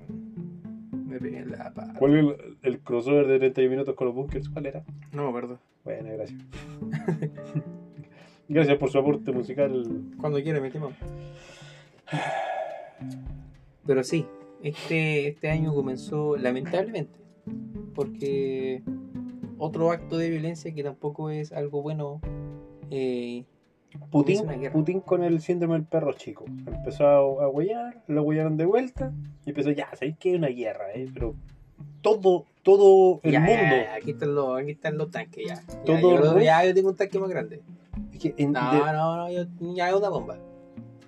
Me pegué en la pata. ¿Cuál es el, el crossover de 31 minutos con los bunkers? ¿Cuál era? No me acuerdo. Bueno, gracias. gracias por su aporte musical. Cuando quiera, mi estimado. Pero sí, este, este año comenzó lamentablemente. Porque otro acto de violencia que tampoco es algo bueno. eh, Putin. Putin con el síndrome del perro chico. Empezó a, a huellar, lo huellaron de vuelta y empezó, ya, sabéis que hay una guerra, ¿eh? Pero todo, todo el ya, mundo. ya, aquí, están los, aquí están los tanques, ya. Ya, Todo yo, ya, yo tengo un tanque más grande. Es que en- No, de- no, no, yo, ya es una bomba.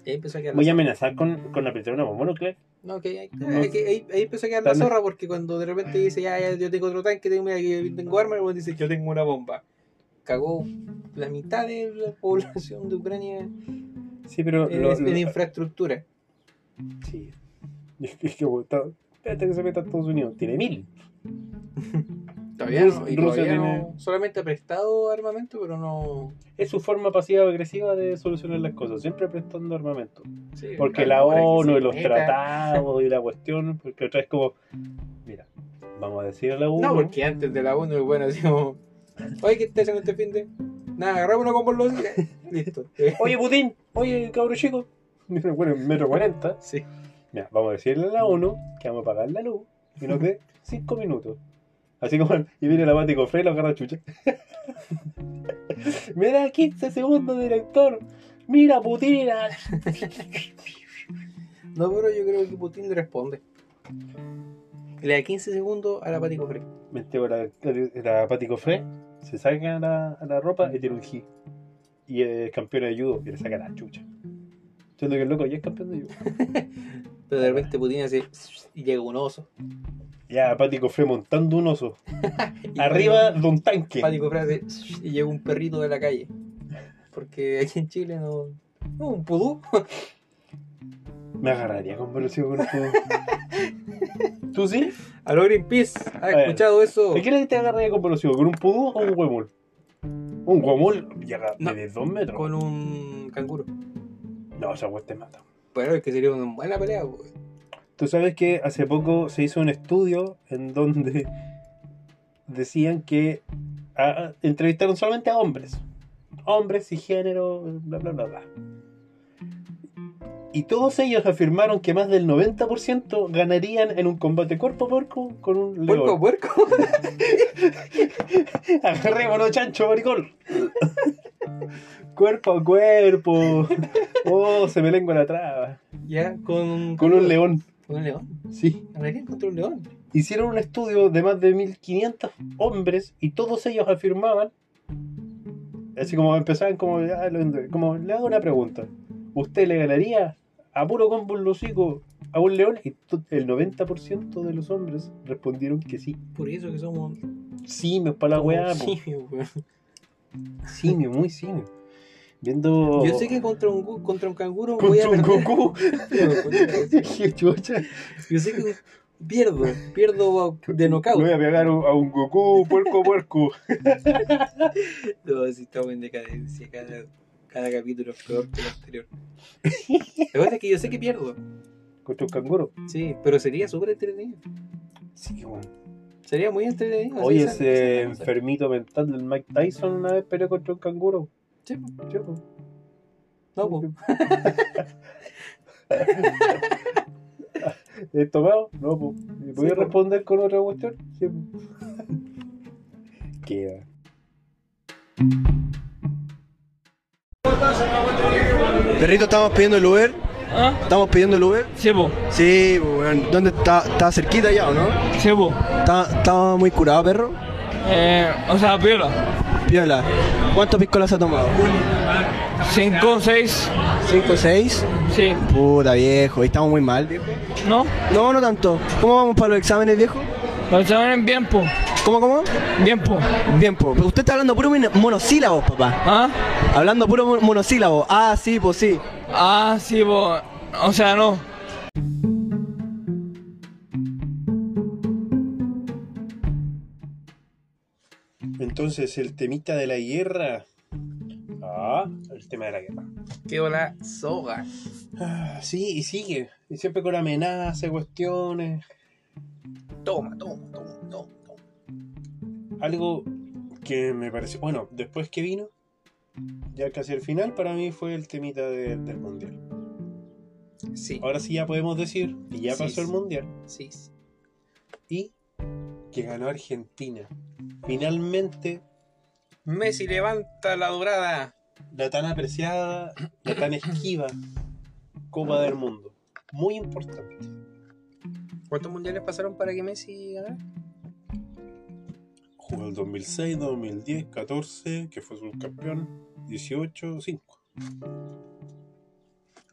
Y ahí empezó a quedar la voy a amenazar con, con apretar una bomba nuclear. No, que ahí, No. ahí- ahí- ahí empezó a quedar la zorra porque cuando de repente dice, ya, ya, yo tengo otro tanque, tengo, mira, que yo tengo armas, y dice, yo tengo una bomba. Cagó la mitad de la población de Ucrania Sí, pero. en, lo- en lo- infraestructura. sí. Es que, espérate que se meta a Estados Unidos. Tiene mil. Todavía Rus- no, y Rusia todavía tiene- no- solamente ha prestado armamento, pero no... Es su forma pasiva agresiva de solucionar las cosas, siempre prestando armamento. sí, Porque claro, la ONU y los meta. tratados y la cuestión, porque otra vez como, mira, vamos a decir a la ONU. No, porque antes de la ONU, bueno, como, oye, ¿qué estás haciendo este fin de...? Nada, agarramos una con los Listo. Oye Putin, oye cabro chico, bueno, metro 40, Sí. mira, vamos a decirle a la ONU que vamos a pagar la luz y nos dé 5 minutos. Así como, y viene la Mati Cofre y lo agarra chucha. Mira, 15 segundos, director. Mira, Putin. ah. No, pero yo creo que Putin le responde. Le da 15 segundos a la Pati Cofre. Mete con la, la Pati Cofre, se saca la, la ropa y tiene un hit. Y es campeón de judo y le saca la chucha. Siendo que el loco ya es campeón de judo. Pero de repente Putin hace y llega un oso. Ya, Pati Cofre montando un oso. Arriba de un tanque. Pati hace y llega un perrito de la calle. Porque aquí en Chile no. No, un pudú. Me agarraría con velocidad con un judo. ¿Tú sí? A lo Greenpeace. ¿Has escuchado eso? ¿De qué le te agarraría con velocidad? ¿Con un pudú o un huemul? Un huemul llega No. de 2 metros. Con un canguro. No, esa hueá te mata. Pero es que sería una buena pelea, pues. Tú sabes que hace poco se hizo un estudio en donde decían que ah, entrevistaron solamente a hombres. Hombres y género, bla, bla, bla, bla. Y todos ellos afirmaron que más del 90% ganarían en un combate cuerpo a cuerpo con un Puerco, león. puerco. Agarrémonos, chancho, maricón. cuerpo a cuerpo. Oh, se me lengua la traba. ya, con. Con un león. Un león. Sí. Ganarían contra un león. hicieron un estudio de más de 1500 hombres y todos ellos afirmaban, así como empezaban como, ah, como le hago una pregunta, ¿usted le ganaría a puro combo hocico a un león? Y el 90% de los hombres respondieron que sí. Por eso que somos. Simios para la weá, simios, weón. simio, muy simio. Viendo... Yo sé que contra un, contra un canguro voy a contra un perder. Goku. Yo sé que pierdo, pierdo de knockout. voy a pegar a un- Goku, puerco, puerco. No, si estamos en decadencia, cada, cada capítulo es peor que el anterior. La cosa es que yo sé que pierdo, Contra un canguro. sí, pero sería súper entretenido. Sí, weón. Sería muy entretenido. Oye, ese enfermito mental del Mike Tyson una vez peleó contra un canguro. Sí, Sí, po. no, pues. ¿Es tomado? No, pues. ¿Puedes po. responder con otra cuestión? Sí, po. Queda. Perrito, estamos pidiendo el Uber ¿Ah? ¿Estamos pidiendo el Uber? Sí, po. Sí, pues, weón. ¿Dónde está? ¿Está cerquita ya o no? Sí, po. ¿Está, está muy curado, perro? Eh, o sea, piola. Piola. ¿Cuántos piscolas ha tomado? Cinco, seis. ¿Cinco, seis? Sí. Puta, viejo. ¿Y estamos muy mal, viejo? ¿No? No, no tanto. ¿Cómo vamos para los exámenes, viejo? Los exámenes bien, po. ¿Cómo, cómo? Bien, po. Bien. Usted está hablando puro mon- monosílabos, papá. ¿Ah? Hablando puro mon- monosílabos. Ah, sí, pues sí. Ah, sí, po. O sea, no. Entonces, el temita de la guerra. Ah, el tema de la guerra. Qué hola soga. Ah, sí, y sigue. Y siempre con amenazas, cuestiones. Toma, toma, toma, toma, toma. Algo que me pareció. Bueno, después que vino, ya casi al final, para mí fue el temita de- del mundial. Sí, Ahora sí ya podemos decir que ya Sí, pasó el mundial sí. sí. y que ganó Argentina. Finalmente, Messi levanta la dorada. la tan apreciada, la tan esquiva Copa del Mundo. Muy importante. ¿Cuántos mundiales pasaron para que Messi ganara? Jugó el 2006, 2010, 14, que fue subcampeón, 18, 5.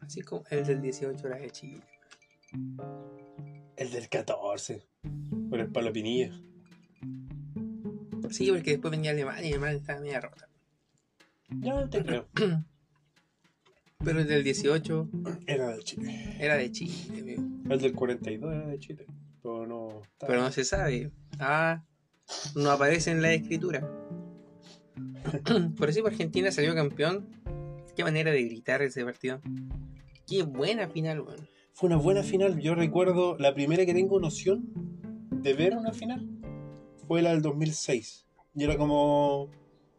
Así como el del 18 era de Chile. El del 14, por el Palo Pinilla. Sí, porque después venía Alemania y Alemania estaba media rota. Ya te creo. Pero el del 18 Era de Chile. era de Chile, amigo. El del 42 era de Chile. Pero no. Pero no se sabe. Ah, no aparece en la escritura. Por eso Argentina salió campeón. Qué manera de gritar ese partido. Qué buena final, weón. Fue una buena final. Yo recuerdo la primera que tengo noción de ver una final fue la del 2006. Y era como.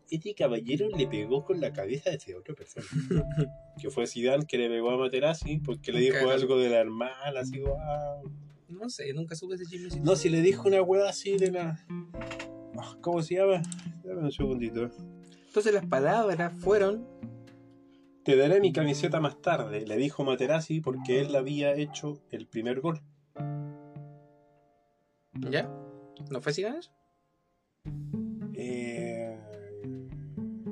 Este caballero le pegó con la cabeza de ese otra persona. que fue Zidane que le pegó a Materazzi porque le dijo algo de la hermana, así, wow. No sé, nunca supe ese chisme. No, si le dijo una hueá así de la. Ah, ¿Cómo se llama? Dame un segundito. Entonces las palabras fueron. Te daré mi camiseta más tarde, le dijo Materazzi porque él había hecho el primer gol. ¿Ya? ¿No fue Zidane eso? Eh,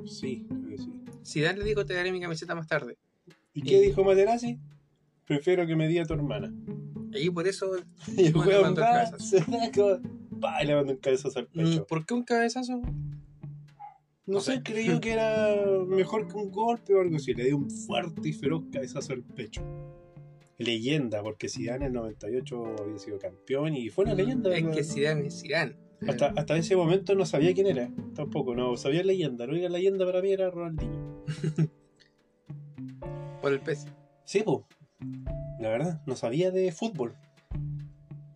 sí, creo que sí. Zidane le dijo te daré mi camiseta más tarde. ¿Y qué dijo Materazzi? Prefiero que me diga tu hermana. Y por eso. Y el mandó va, se como- y le mandó un cabezazo al mm, pecho. ¿Por qué un cabezazo? No sé, creyó que era mejor que un golpe o algo así. Le dio un fuerte y feroz cabezazo al pecho. Leyenda, porque Zidane en el 98 había sido campeón y fue una leyenda. Es que Zidane es Zidane. Hasta, hasta ese momento no sabía quién era. Tampoco, no sabía leyenda. La única leyenda para mí era Ronaldinho. Por el pez. Sí, pues. La verdad, no sabía de fútbol.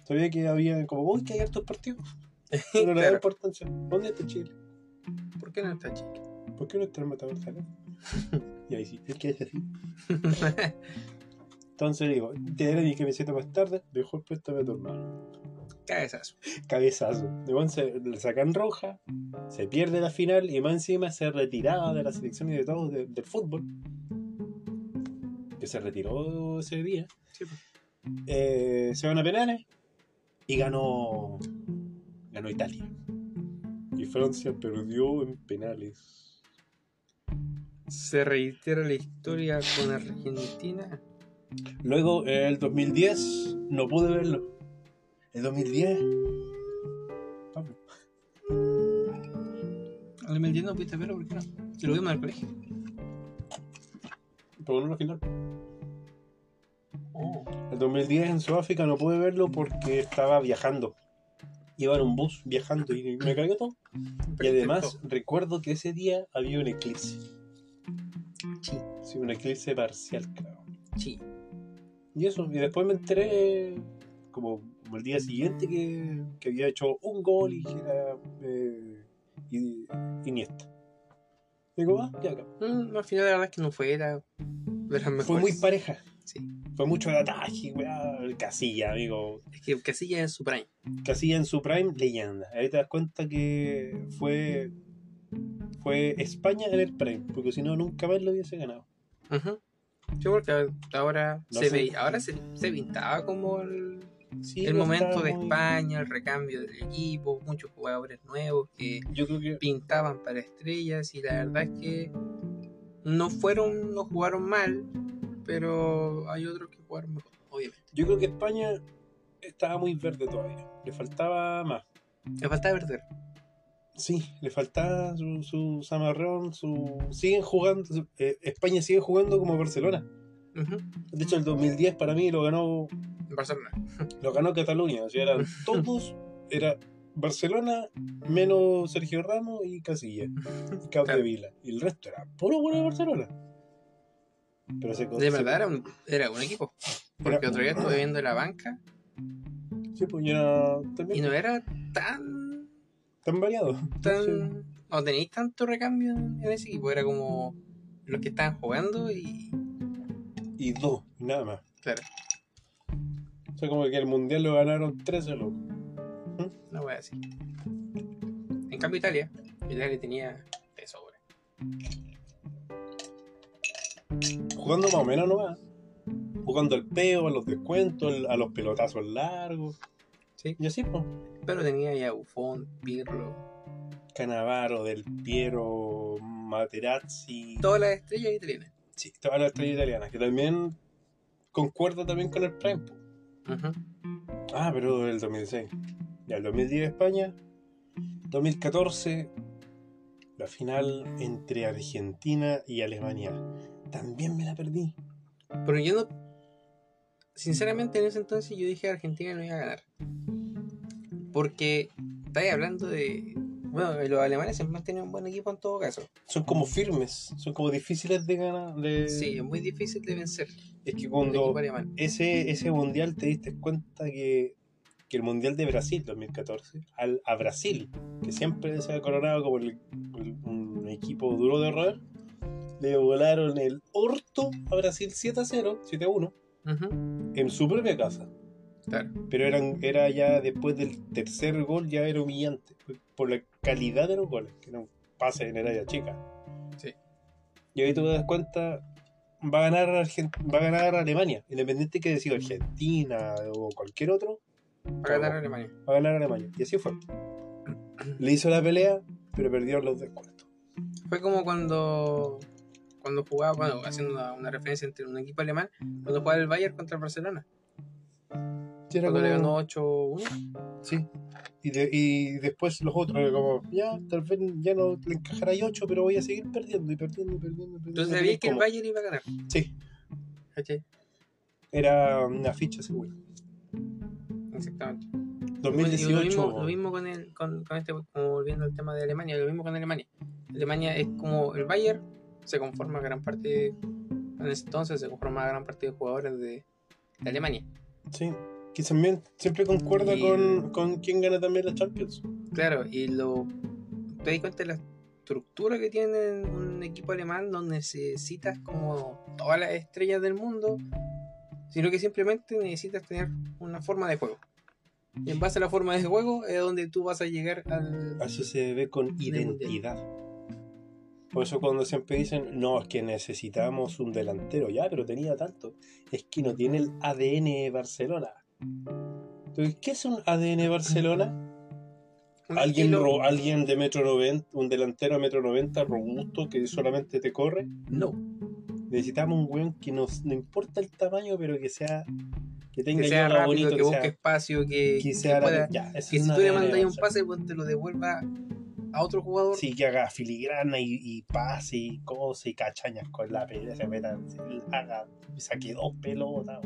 Sabía que había como, uy, que hay hartos partidos. Pero no le da Claro. importancia. ¿Dónde está Chile? ¿Por qué no está Chile? ¿Por qué no está el matador y ahí sí, es que es así. Entonces digo, te daré mi camiseta más tarde, mejor préstame a tu hermano. Cabezazo. Cabezazo. De Juan se le sacan roja, se pierde la final y más encima se retiraba de la selección y de todo de- del fútbol. Que se retiró ese día. Sí, pues. Eh, se van a penales y ganó ganó Italia. Y Francia perdió en penales. Se reitera la historia con Argentina. Luego, el 2010, no pude verlo. El 2010. Pablo. Al 2010 no pudiste verlo, ¿por qué no? Se lo vimos en el colegio. Pero no la final. Oh. El 2010 en Sudáfrica no pude verlo porque estaba viajando. Iba en un bus viajando y me cagué todo. Y además, recuerdo que ese día había un eclipse. Sí, Sí, un eclipse parcial, creo. sí. Y eso, y después me enteré como, como el día siguiente que, que había hecho un gol y era eh, Iniesta. Digo, ah, ya acá. Mm, al final la verdad es que no fue, era de las Fue muy pareja. Sí. Fue mucho de ataque, weá. Casilla, amigo. Es que Casilla en su prime. Casilla en su prime, leyenda. Ahí te das cuenta que fue fue España en el prime, porque si no nunca más lo hubiese ganado. Ujú. Sí, porque ahora No se sé. ahora se, se pintaba como el, Sí, el momento de muy- España, el recambio del equipo, muchos jugadores nuevos que Yo creo que pintaban para estrellas y la verdad es que no fueron, no jugaron mal, pero hay otros que jugaron mejor, obviamente. yo creo que España estaba muy verde todavía. Le faltaba más. Le falta perder. Sí, le faltaba su, su su siguen jugando, eh, España sigue jugando como Barcelona. De hecho, el 2010 para mí lo ganó Barcelona. lo ganó Cataluña, o sea, eran todos era Barcelona menos Sergio Ramos y Casilla y Capdevila y el resto era puro bueno de Barcelona. Pero se De verdad era un, era un equipo. Porque Era- otro día estuve viendo la banca Sí, pues era y también no era tan tan variado. tan no tenéis tanto recambio en ese equipo, era como los que estaban jugando y Y dos, y nada más. claro, O sea, como que el mundial lo ganaron 13 locos. no voy a decir. En cambio Italia, Italia tenía de sobra. Jugando más o menos nomás. Jugando al peo, a los descuentos, a los pelotazos largos. Sí. Y así, pues. Pero tenía ya Buffon, Pirlo, Canavaro, Del Piero, Materazzi. todas las estrellas italianas. Sí, todas las estrellas italianas, que también concuerda también con el Prime. po. Ujú. Ah, pero el 2006. Ya, el 2010 España. 2014, la final entre Argentina y Alemania. También me la perdí. Pero yo no. Sinceramente, en ese entonces yo dije que Argentina no iba a ganar. Porque estáis hablando de. Bueno, los alemanes siempre han tenido un buen equipo en todo caso. Son como firmes, son como difíciles de ganar. De... Sí, es muy difícil de vencer. Es que cuando ese, ese mundial te diste cuenta que, que el mundial de Brasil 2014, al, a Brasil, que siempre se ha coronado como el- el- un equipo duro de roer, le volaron el orto a Brasil 7 a 0, 7 a 1, Ujú, en su propia casa. Claro. Pero eran, era ya después del tercer gol, ya era humillante, por la calidad de los goles, que un pase en el área chica. Sí. Y ahí tú te das cuenta, va a ganar Argen- va a ganar Alemania, independiente que decida Argentina o cualquier otro, ganar a Alemania. va a ganar Alemania. Y así fue. Le hizo la pelea, pero perdió los descuentos. Fue como cuando. Cuando jugaba, bueno, haciendo una, una referencia entre un equipo alemán, cuando jugaba el Bayern contra el Barcelona. Sí, era Cuando le como- ganó 8-1. Sí. Y, de- y después los otros, era como, ya, tal vez ya no le encajará 8, pero voy a seguir perdiendo y perdiendo y perdiendo. y perdiendo. Entonces sabías que el Bayern iba a ganar. Sí, ¿Cachai? era una ficha segura. Exactamente. Y 2018. Lo mismo, lo mismo con, el, con, con este, como volviendo al tema de Alemania, lo mismo con Alemania. Alemania es como el Bayern, se conforma gran parte, en ese entonces se conforma gran parte de jugadores de, de Alemania. Sí, que también siempre concuerda Y- con, con quién gana también la Champions. Claro, y lo te das cuenta de la estructura que tiene un equipo alemán donde necesitas como todas las estrellas del mundo, sino que simplemente necesitas tener una forma de juego. Y en base a la forma de juego es donde tú vas a llegar al... Eso se ve con identidad. Por eso cuando siempre dicen, no, es que necesitamos un delantero, ya, pero tenía tanto. Es que no tiene el ADN Barcelona. Entonces, ¿qué es un ADN Barcelona? ¿Alguien, ro- alguien de metro 90, un delantero de metro 90 robusto que solamente te corre. No, Necesitamos un weón que nos, no importa el tamaño, pero que sea que tenga que sea rápido, que, que busque sea- espacio, que, que sea pueda- ya, si tú le mandas un pase, pues te lo devuelva a otro jugador. Sí, que haga filigrana y, y pase y cosas y cachañas con la pelota, se meta, se haga, saque dos pelotas.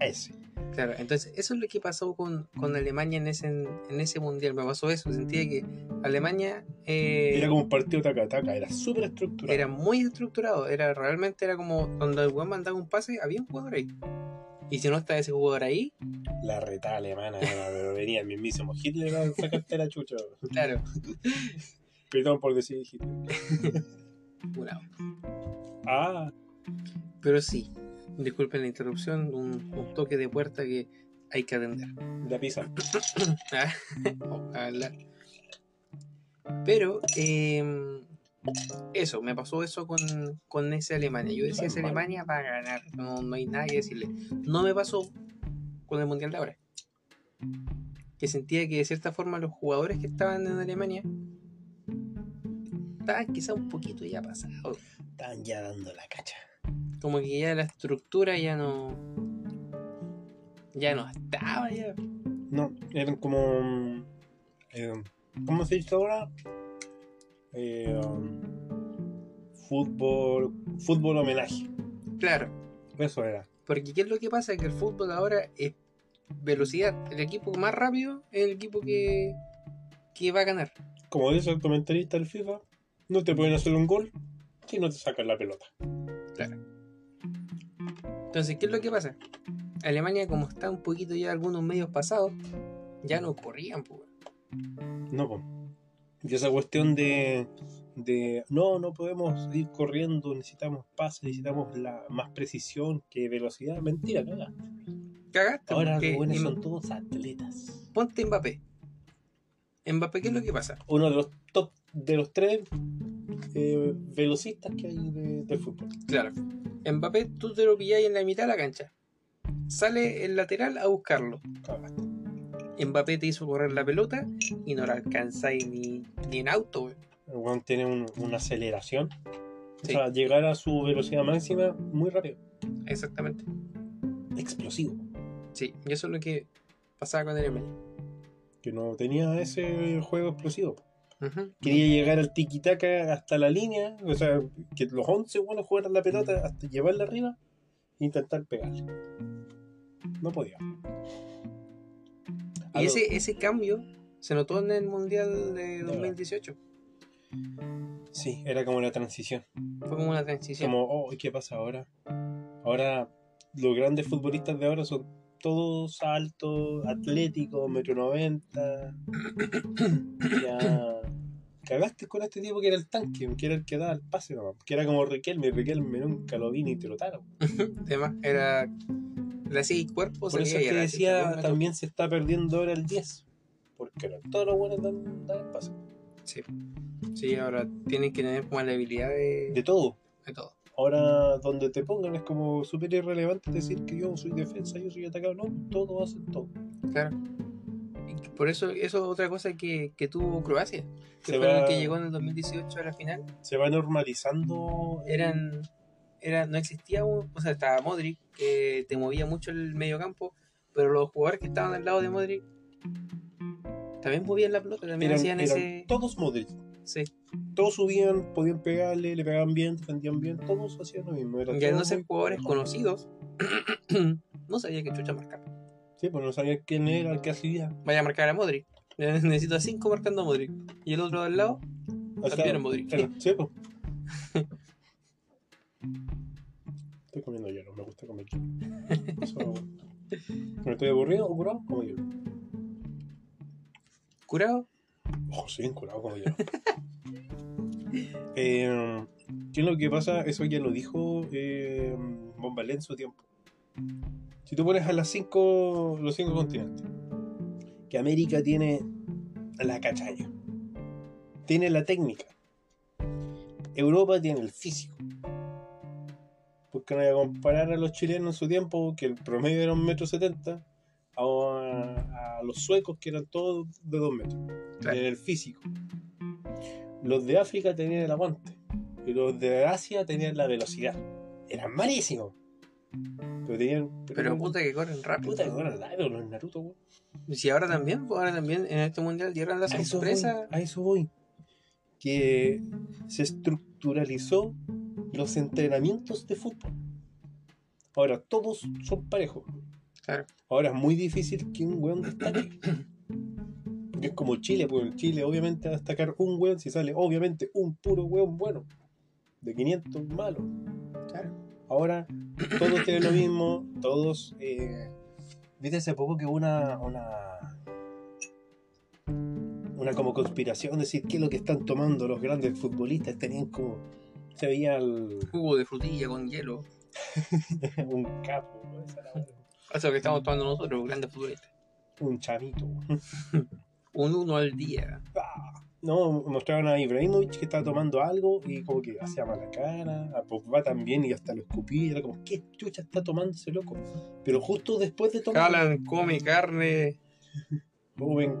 Ese. Claro, entonces eso es lo que pasó con, con Alemania en ese, en ese mundial. Me pasó eso, sentía que Alemania eh, Era como un partido taca-taca, era súper estructurado. era muy estructurado. Era realmente era como cuando el buen mandaba un pase, había un jugador ahí. Y si no estaba ese jugador ahí, La reta alemana, pero venía el mismísimo Hitler a sacarte la chucha. claro, Perdón por decir Hitler. una. Ah, Pero sí, disculpen la interrupción, un, un toque de puerta que hay que atender. la pizza. Ah, ojalá. Pero, eh, eso, me pasó eso con, con ese Alemania. Yo decía, Normal. Alemania va a ganar, no, no hay nada que decirle. No me pasó con el Mundial de ahora. Que sentía que de cierta forma los jugadores que estaban en Alemania estaban quizá un poquito ya pasados. Están ya dando la cacha. Como que ya la estructura ya no. Ya no estaba ya. No, eran como. eh, ¿Cómo se dice ahora? Eh, um, fútbol. Fútbol homenaje. Claro. Eso era. Porque ¿qué es lo que pasa? Que el fútbol ahora es velocidad. El equipo más rápido es el equipo que, que va a ganar. Como dice el comentarista del FIFA, no te pueden hacer un gol si no te sacan la pelota. Entonces, ¿qué es lo que pasa? Alemania, como está un poquito ya algunos medios pasados, ya no corrían, pues. No, po. Y esa cuestión de, de no, no podemos ir corriendo, necesitamos pase, necesitamos la más precisión que velocidad. Mentira, cagaste. Cagaste. Ahora los buenos son todos atletas. Ponte Mbappé. Mbappé, ¿qué es lo que pasa? Uno de los top de los tres eh, velocistas que hay de- del fútbol. Claro. Mbappé, tú te lo pilláis en la mitad de la cancha. Sale el lateral a buscarlo. Cagaste. Mbappé te hizo correr la pelota y no la alcanzáis ni, ni en auto. El weón tiene un- una aceleración. Sí. O sea, llegar a su velocidad máxima muy rápido. Exactamente. Explosivo. Sí, y eso es lo que pasaba con Alemania. Que no tenía ese juego explosivo. Quería llegar al tiki-taka hasta la línea, o sea, que los 11 buenos jugaran la pelota hasta llevarla arriba e intentar pegarle. No podía. A Y ese, ese cambio se notó en el Mundial de 2018. Sí, era como la transición. Fue como una transición. Como, oh, ¿qué pasa ahora? Ahora, los grandes futbolistas de ahora son todos altos, atléticos, metro noventa. ya. Cagaste con este tipo que era el tanque, que era el que daba el pase nomás, que era como Riquelme, Riquelme nunca lo vi ni te lo taro. Además, era. Le hacía el cuerpo, Por eso es que decía, también se está perdiendo ahora el 10. Porque ahora todos los buenos dan, dan el pase. Sí. Sí, ahora tienen que tener como la habilidad de, De todo. de todo. Ahora, donde te pongan es como súper irrelevante decir que yo soy defensa, yo soy atacado. No, todos hacen todo. Claro. Por eso, eso es otra cosa que, que tuvo Croacia. Que Se fue va- el que llegó en el 2018 a la final. Se va normalizando. Eran. Era, no existía. O sea, estaba Modric, que te movía mucho el medio campo. Pero los jugadores que estaban al lado de Modric. También movían la pelota, también Eran, hacían eran ese. todos Modric. Sí. Todos subían, podían pegarle, le pegaban bien, defendían bien. Todos hacían lo mismo. Era Y al todo no ser jugadores conocidos, no sabía que chucha marcar. Sí, pues no sabía quién era el que hacía. Vaya a marcar a Modric. Necesito a 5 marcando a Modric. Y el otro del lado, O sea, También es Modric. era- sí, pues. Estoy comiendo hielo, me gusta comer hielo. Eso- ¿Me estoy aburrido o curado? Como hielo. curado. Ojo, sí, curado como hielo. eh, ¿Qué es lo que pasa? Eso ya lo dijo eh, Bombalé en su tiempo. Si tú pones a las cinco, los cinco continentes, que América tiene la cachaña, tiene la técnica, Europa tiene el físico. Porque no voy a comparar a los chilenos en su tiempo, que el promedio era un metro setenta, a, a los suecos que eran todos de dos metros. Claro. Tenían el físico. Los de África tenían el aguante. Y los de Asia tenían la velocidad. Eran malísimos. Pero tenían. Pero puta que corren rápido. Puta que corren rápido los Naruto, weón. Si ahora también, pues ahora también en este mundial dieron la sorpresa. a eso voy. Que se estructuralizó los entrenamientos de fútbol. Ahora todos son parejos. Claro. Ahora es muy difícil que un weón destaque. Porque es como Chile, pues en Chile obviamente va a destacar un weón si sale obviamente un puro weón bueno. De 500 malos. Claro. Ahora todos tienen lo mismo, todos... eh, ¿Viste hace poco que hubo una... una una como conspiración, decir qué es lo que están tomando los grandes futbolistas, tenían como... Se veía el- Jugo de frutilla con hielo. un capo, Eso es lo que estamos tomando nosotros, grandes futbolistas. un chamito. Un uno al día. Ah, No, mostraron a Ibrahimovic que estaba tomando algo y como que hacía mala cara, a Pogba también y hasta lo escupía, era como, ¿qué chucha está tomando ese loco? Pero justo después de tomar... Haaland come carne. Joven,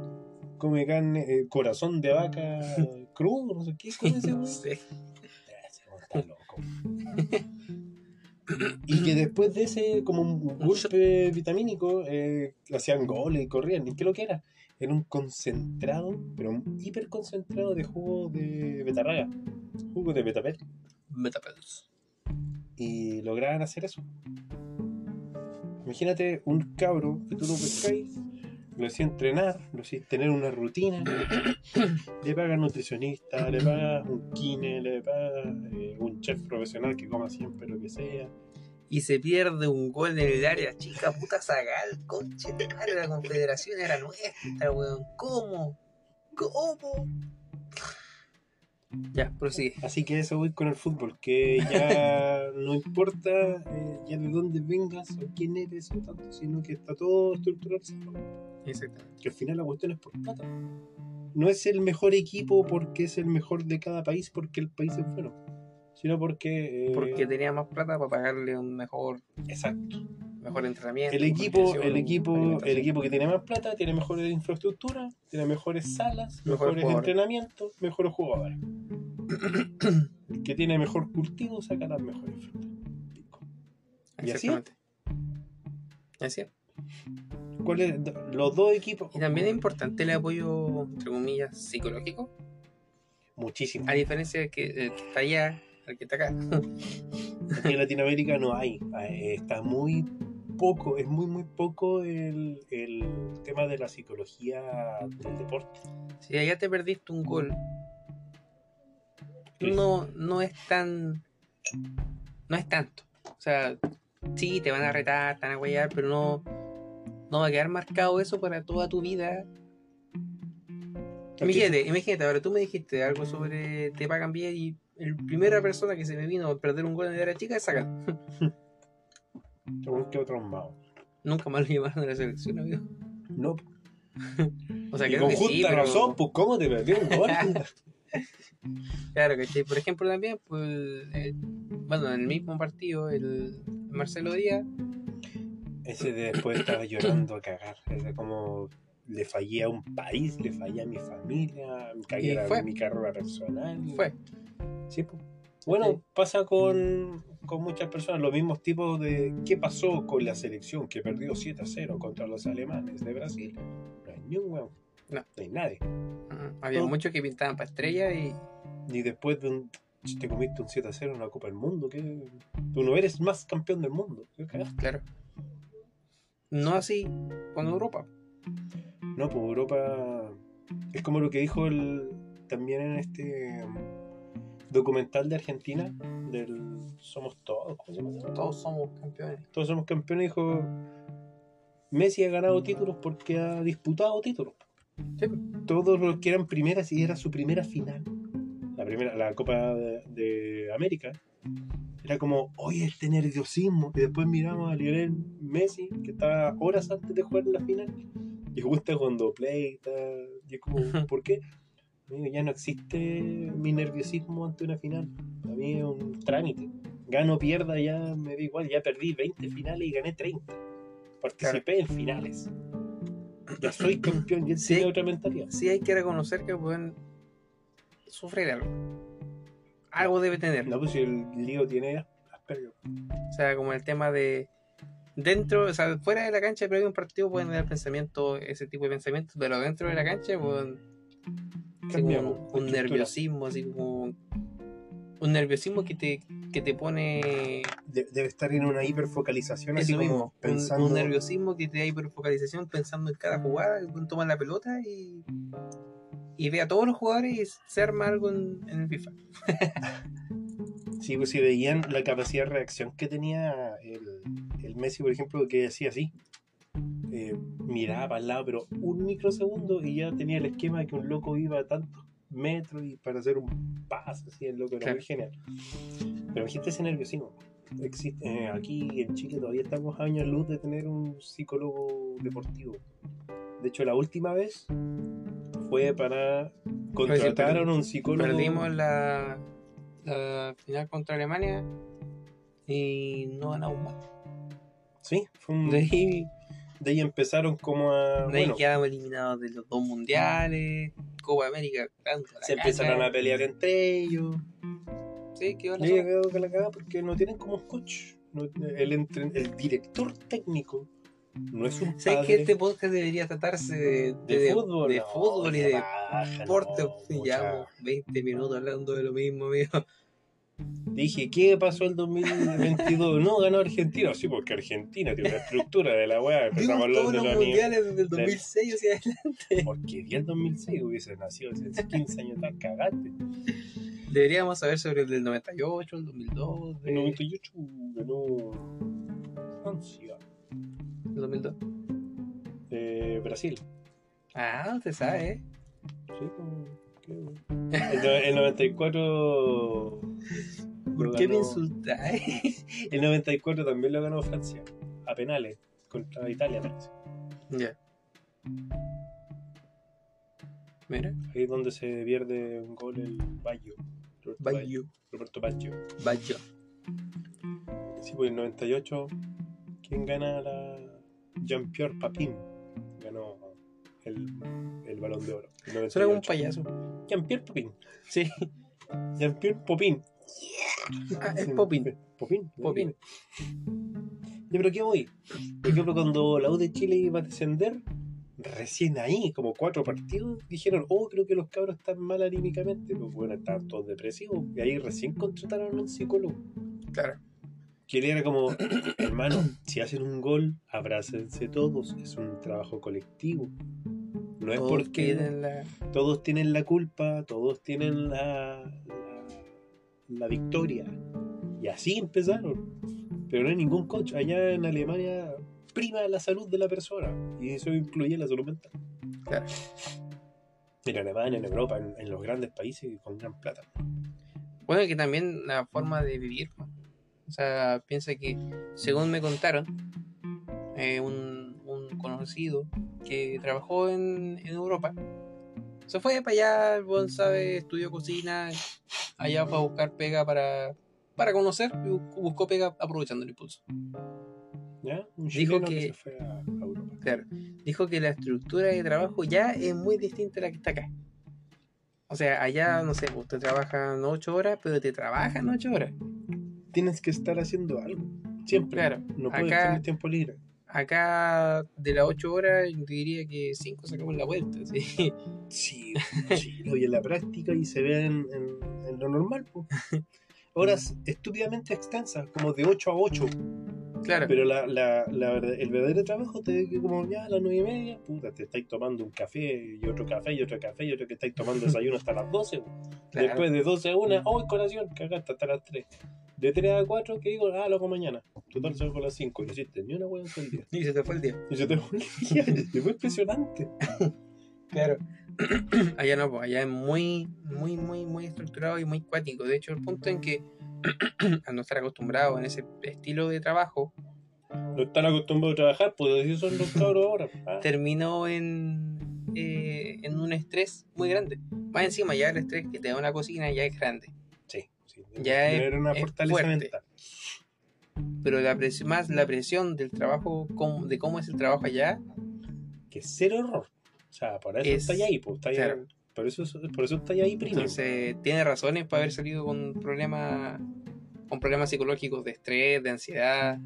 come carne, eh, corazón de vaca crudo, no sé qué, come ese No sé. Weón está loco. Y que después de ese, como un golpe vitamínico, eh, hacían goles y corrían. ¿Y qué lo que era? Era un concentrado, pero un hiper concentrado de jugo de betarraga. Jugo de betapel. Metapels. Y lograban hacer eso. Imagínate un cabro que tú lo pescáis, lo hacía entrenar, lo hacía tener una rutina, le pagas nutricionista, le pagas un kine, le pagas eh, un chef profesional que coma siempre lo que sea. Y se pierde un gol en el área chica, puta Zagal, conche de madre, la confederación era nuestra, weón. ¿Cómo? ¿Cómo? Ya, prosigue. Así que eso voy con el fútbol, que ya no importa eh, ya de dónde vengas o quién eres o tanto, sino que está todo estructuralizado. Exactamente. Que al final la cuestión es por plata. No es el mejor equipo porque es el mejor de cada país porque el país es bueno, sino porque... eh, Porque tenía más plata para pagarle un mejor, Exacto. mejor entrenamiento. El equipo, el equipo, el equipo que tiene más plata tiene mejores infraestructura, tiene mejores salas, Mejores entrenamientos, mejores jugadores. el que tiene mejor cultivo saca las mejores frutas. ¿Y así? Así. ¿Cuál es? Los dos equipos. Y también es importante el apoyo, entre comillas, psicológico. Muchísimo. A diferencia de que, que está allá, al que está acá. Aquí en Latinoamérica no hay. Eh, Está muy poco, es muy, muy poco el, el tema de la psicología del deporte. Si allá te perdiste un gol, no, no es tan. No es tanto. O sea, sí, te van a retar, te van a huellar, pero no. No va a quedar marcado eso para toda tu vida. Imagínate, imagínate, ahora tú me dijiste algo sobre te pagan bien y la primera persona que se me vino a perder un gol en la era chica es sacar. Según que otros más. Nunca más lo llamaron a la selección, amigo. No. O sea, y creo con que sí, justa pero- razón, pues ¿cómo te perdió un gol? Claro, ¿cachai? Por ejemplo, también, pues, bueno, en el mismo partido, el Marcelo Díaz, Ese de después estaba llorando a cagar. Era como le fallé a un país, le fallé a mi familia, me cagué a fue. mi carrera personal. fue. Sí, po. Bueno, pasa con, con muchas personas, los mismos tipos de qué pasó con la selección que perdió 7 a 0 contra los alemanes de Brasil. No hay ni un weón. No. hay nadie. Ujú. Había muchos que pintaban para estrella y Ni después de un. Te comiste un 7 a 0 en la Copa del Mundo, que tú no eres más campeón del mundo. Claro. No así con Europa. No, pues Europa es como lo que dijo el, también en este documental de Argentina, del Somos Todos, ¿cómo se llama? Todos somos campeones. Todos somos campeones, dijo Messi ha ganado títulos porque ha disputado títulos. Sí. Todos los que eran primeras y era su primera final. La primera, la Copa de, de América. Era como, oye, este nerviosismo. Y después miramos a Lionel Messi, que estaba horas antes de jugar la final. Y justo cuando play y tal. Y es como, ¿por qué? Amigo, ya no existe mi nerviosismo ante una final. A mí es un trámite. Gano o pierda, ya me da igual. Ya perdí 20 finales y gané 30. Participé en finales. Ya soy campeón, ya Sí. otra mentalidad. Sí hay que reconocer que pueden sufrir algo. Algo debe tener. No, pues si el lío tiene Asperger. O sea, como el tema de dentro, o sea, fuera de la cancha, pero hay un partido pueden dar pensamiento, ese tipo de pensamientos, pero dentro de la cancha, pueden así como Cambiamos, un, un nerviosismo, así como un nerviosismo que te, que te pone De- debe estar en una hiperfocalización, así como mismo, un- pensando. un, nerviosismo que te da hiperfocalización pensando en cada jugada, que toma la pelota y, y ve a todos los jugadores y se arma algo en, en el FIFA. Sí, pues si veían la capacidad de reacción que tenía el, el Messi, por ejemplo, que hacía así. Eh, miraba para el lado, pero un microsegundo y ya tenía el esquema de que un loco iba a tantos metros y para hacer un pase, así el loco era Claro. muy genial. Pero imagínate ese nerviosismo. Existe, eh, aquí en Chile todavía estamos a años luz de tener un psicólogo deportivo. De hecho, la última vez fue para Contrataron un psicólogo. Perdimos la, la final contra Alemania y no ganamos más. Sí, fue un- De ahí, de ahí empezaron como a. de ahí bueno, quedamos eliminados de los dos mundiales, Copa América, se empezaron caca. a pelear entre ellos. Sí, quedó la quedó con la cagada porque no tienen como coach. No- el, entre- el director técnico no es un ¿Sabes que este podcast debería tratarse de, de, de- fútbol. de No, fútbol y de deporte? no, mucha- Llevamos 20 minutos hablando de lo mismo, amigo. Dije, ¿qué pasó el 2022? No, ganó Argentina. Sí, porque Argentina tiene una estructura de la weá. Empezamos todos de los los mundiales desde el 2006 hacia adelante. Porque el 2006, hubiese nacido hace 15 años tan cagante. Deberíamos saber sobre el del 98, el 2002, de- En 98 ganó Francia, el 2002. eh, Brasil. Ah, usted sabe, ¿eh? Sí, como- creo. El, el 94. ¿Por qué me ganó- insultáis? El 94 también lo ganó Francia, a penales, contra Italia, parece. ya. Mira, Ahí es donde se pierde un gol el Baggio. Roberto Baggio. Roberto Baggio. Baggio. Sí, pues el 98, ¿quién gana la Jean-Pierre Papin? Ganó el, el balón de oro. Suena como un 98. payaso. Jean-Pierre Papin. Sí. Jean-Pierre Popin. Ah, es Popin. Popin. Popin. Ya, pero ¿qué voy? Por ejemplo, cuando la U de Chile iba a descender, recién ahí, como cuatro partidos, dijeron, oh, creo que los cabros están mal anímicamente. Pues bueno, estaban todos depresivos. Y ahí recién contrataron a un psicólogo. Claro. Que él era como, hermano, si hacen un gol, abrácense todos. Es un trabajo colectivo. No es Todos porque tienen la- todos tienen la culpa, todos tienen la, la, la victoria. Y así empezaron. Pero no hay ningún coach. Allá en Alemania prima la salud de la persona. Y eso incluye la salud mental. Claro. En Alemania, en Europa, en, en los grandes países con gran plata. Bueno, que también la forma de vivir. O sea, piensa que, según me contaron, eh, un conocido que trabajó en, en Europa se fue para allá, el buen sabe, estudió cocina, allá fue a buscar pega para, para conocer, y bu- buscó pega aprovechando el impulso. ¿Ya? Un Dijo que- se fue a, a Europa. Claro, dijo que la estructura de trabajo ya es muy distinta a la que está acá. O sea, allá, no sé, usted trabaja 8 horas, pero te trabajan 8 horas. Tienes que estar haciendo algo. Siempre. Claro, No puedes acá- tener tiempo libre. Acá de las 8 horas, yo te diría que 5 sacamos la vuelta. ¿sí? Sí, sí, lo vi en la práctica y se ve en, en- en lo normal. po. Horas estúpidamente extensas, como de 8 a 8. Claro, Pero la, la, la verdad- el verdadero trabajo te que como ya a las 9 y media, puta, te estáis tomando un café y otro café y otro café y otro que estáis tomando desayuno hasta las 12. po. claro. Después de 12 a 1, hoy colación, cagaste hasta las 3. De 3 a 4, ¿qué digo? Ah, lo hago mañana. Total, salgo a las 5. Y no hiciste ni una hueá en todo el día. Y se te fue el día. Y se te fue el día. Y fue impresionante. Claro. allá no, pues allá es muy, muy, muy, muy estructurado y muy cuático. De hecho, el punto en que al no estar acostumbrado en ese estilo de trabajo, No están acostumbrados a trabajar, pues así son los cabros ahora. Ah, terminó en, eh, en un estrés muy grande. Más encima, ya el estrés que te da una cocina ya es grande. sí, sí. Ya es- una es fortaleza fuerte. mental. Pero la presión, más la presión del trabajo, de cómo es el trabajo allá, Que es cero error. O sea, por eso Es- está ahí, pues. Está ahí claro. por, eso, por eso está ahí premium. entonces tiene razones para haber salido con problemas con problemas psicológicos de estrés, de ansiedad.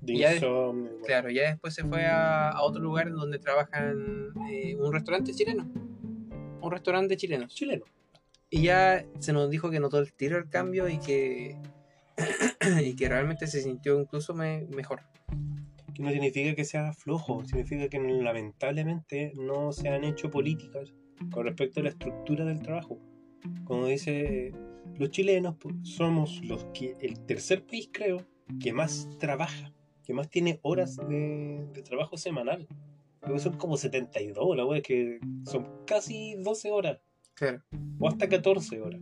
de ya- insomnio. bueno. Claro, ya después se fue a, a otro lugar donde trabajan eh, un restaurante chileno. Un restaurante chileno. Chileno. Y ya se nos dijo que notó el tiro el cambio y que y que realmente se sintió incluso me- mejor. Que no significa que sea flojo, significa que lamentablemente no se han hecho políticas con respecto a la estructura del trabajo. Como dice, los chilenos pues, somos los que el tercer país creo que más trabaja, que más tiene horas de, de trabajo semanal. Creo que son como 72, la wea que son casi 12 horas Claro. o hasta 14 horas.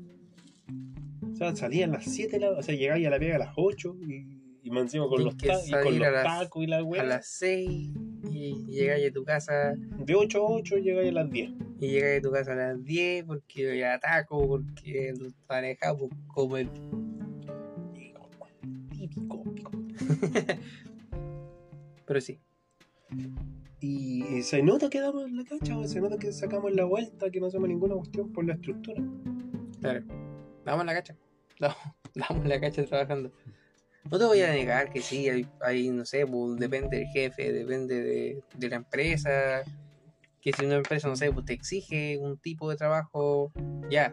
O sea, salía a las 7, de la- o sea, llegaba a la pega a las 8 y, y más encima con los, y con los a tacos y la A wea. las 6 y llegáis a tu casa De 8 a 8 llegáis a las 10. Y llegas a tu casa a las 10 porque ya ataco, porque no está alejado, pues, como el Típico, pico. Pero sí, Y, y se nota que damos la cacha, se nota que sacamos la vuelta, que no hacemos ninguna cuestión por la estructura. claro. Damos la cacha. Damos, damos la cacha trabajando. No te voy a negar que sí, hay, hay, no sé, pues, depende del jefe, depende de, de la empresa. Que si una empresa, no sé, pues te exige un tipo de trabajo, ya,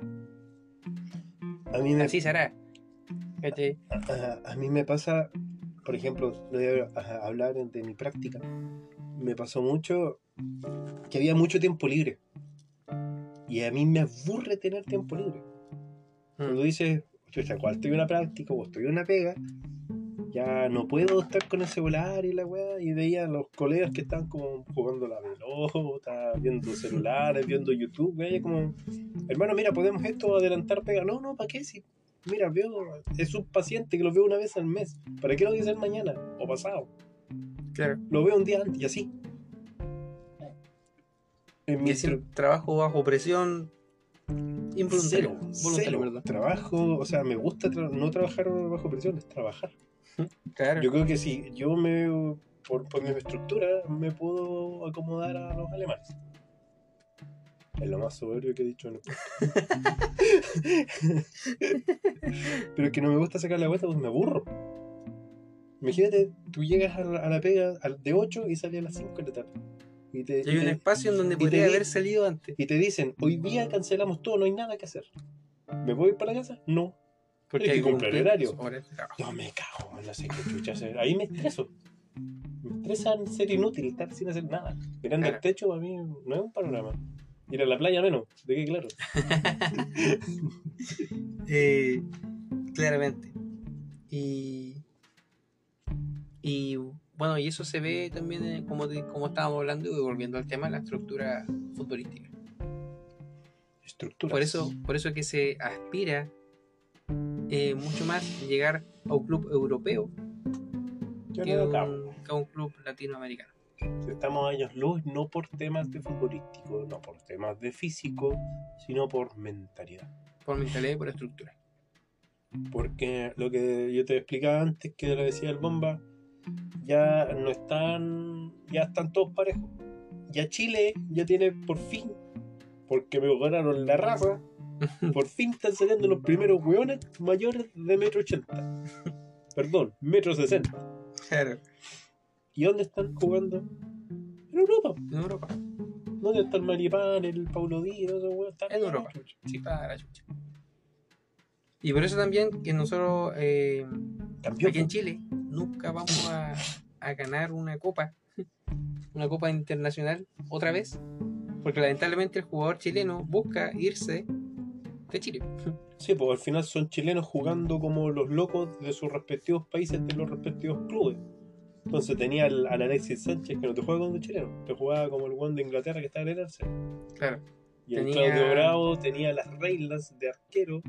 A mí me, así será. A, a mí me pasa, por ejemplo, lo voy a hablar de mi práctica. Me pasó mucho que había mucho tiempo libre. Y a mí me aburre tener tiempo libre. Cuando Mm. dices, chucha, cuando estoy en una práctica o estoy en una pega, ya no puedo estar con el celular y la weá. Y veía a los colegas que estaban como jugando la pelota, viendo celulares, viendo YouTube, weá, como, hermano, mira, podemos esto adelantar pega. No, no, ¿para qué? Si, mira, veo, es un paciente que lo veo una vez al mes. ¿Para qué lo voy a hacer mañana o pasado? Claro. Lo veo un día antes y así. En mi trabajo bajo presión involuntario. Cero, voluntario, cero. perdón. Trabajo, o sea, me gusta tra- no trabajar bajo presión, es trabajar. Claro. Yo creo que si yo me, por, por mi estructura, me puedo acomodar a los alemanes. Es lo más soberbio que he dicho en el Pero es que no me gusta sacar la vuelta, pues me aburro. Imagínate, tú llegas a la, a la pega al- de 8 y sales a las 5 de la tarde. Y te, Y hay un te- espacio en donde podría haber salido antes. y te dicen, hoy día cancelamos todo, no hay nada que hacer. ¿Me voy para la casa? No. Hay que cumplir horario. sus horas de trabajo. No me cago, no sé qué chucha hacer. Ahí me estreso. Me estresa ser inútil, estar sin hacer nada. Mirando Claro. el techo para mí no es un panorama. Ir a la playa menos, de qué claro. Eh, claramente. Y, y bueno, y eso se ve también, en- como, como estábamos hablando, y volviendo al tema, la estructura futbolística. Estructuras. Por eso, por eso que se aspira eh, mucho más llegar a un club europeo Yo que, no lo que un club latinoamericano. Si Estamos a años luz, no por temas de futbolístico, no por temas de físico, sino por mentalidad. Por mentalidad y por estructura. Porque lo que yo te explicaba antes, que lo decía el Bomba, ya no están, ya están todos parejos. Ya Chile ya tiene por fin, porque me ganaron la raza, por fin están saliendo los primeros hueones mayores de metro ochenta. Perdón, metro sesenta. Claro, ¿Y dónde están jugando? En Europa. en Europa. ¿Dónde está el Maripán, el Paulo Díaz, esos hueones? Están En Europa. Sí, para la chucha. Y por eso también que nosotros eh, aquí en Chile nunca vamos a, a ganar una copa, una copa internacional otra vez, porque lamentablemente el jugador chileno busca irse de Chile. Sí, pues al final son chilenos jugando como los locos de sus respectivos países, de los respectivos clubes. Entonces tenía al, al Alexis Sánchez que no te juega como chileno, te jugaba como el one de Inglaterra que está en el Arsenal. Claro, Y el Tenía- Claudio Bravo tenía las reglas de arquero,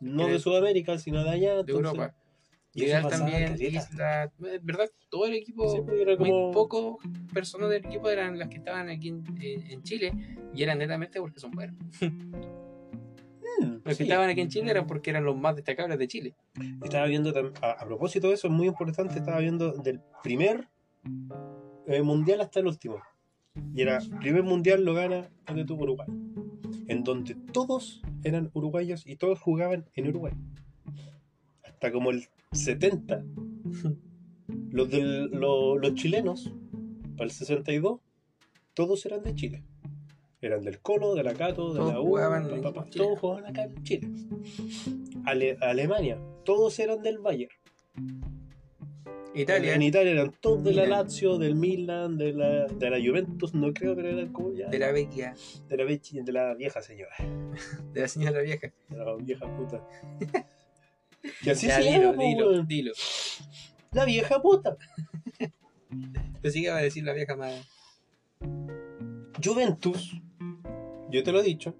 no de Sudamérica, sino de allá. de entonces- Europa. y eso también. Isla, eh, ¿verdad? Todo el equipo, Sí, pues, muy como- pocos personas del equipo eran las que estaban aquí en, en- en Chile y eran netamente porque son buenos. Mm, Los que estaban aquí en Chile eran porque eran los más destacables de Chile. Estaba viendo, a, a propósito de eso, es muy importante, estaba viendo del primer eh, mundial hasta el último. Y era, primer mundial lo gana donde tuvo Uruguay. En donde todos eran uruguayos y todos jugaban en Uruguay. Hasta como el 70. Los, del, lo- los chilenos, para el 62, todos eran de Chile. Eran del Colo, de la Cato, de Todos la U, Chile. todos jugaban acá en Chile. Ale- Alemania, todos eran del Bayern. Italia, En Italia eran todos de la. Lazio, del Milan, de la, de la Juventus, no creo, pero eran como ya. de la vecchia, de la, vechi- de la vieja señora, de la señora vieja. de la vieja puta. Y así ya, se dilo, llama, dilo, dilo. La vieja puta. Pensé que iba a decir la vieja más. Juventus, yo te lo he dicho,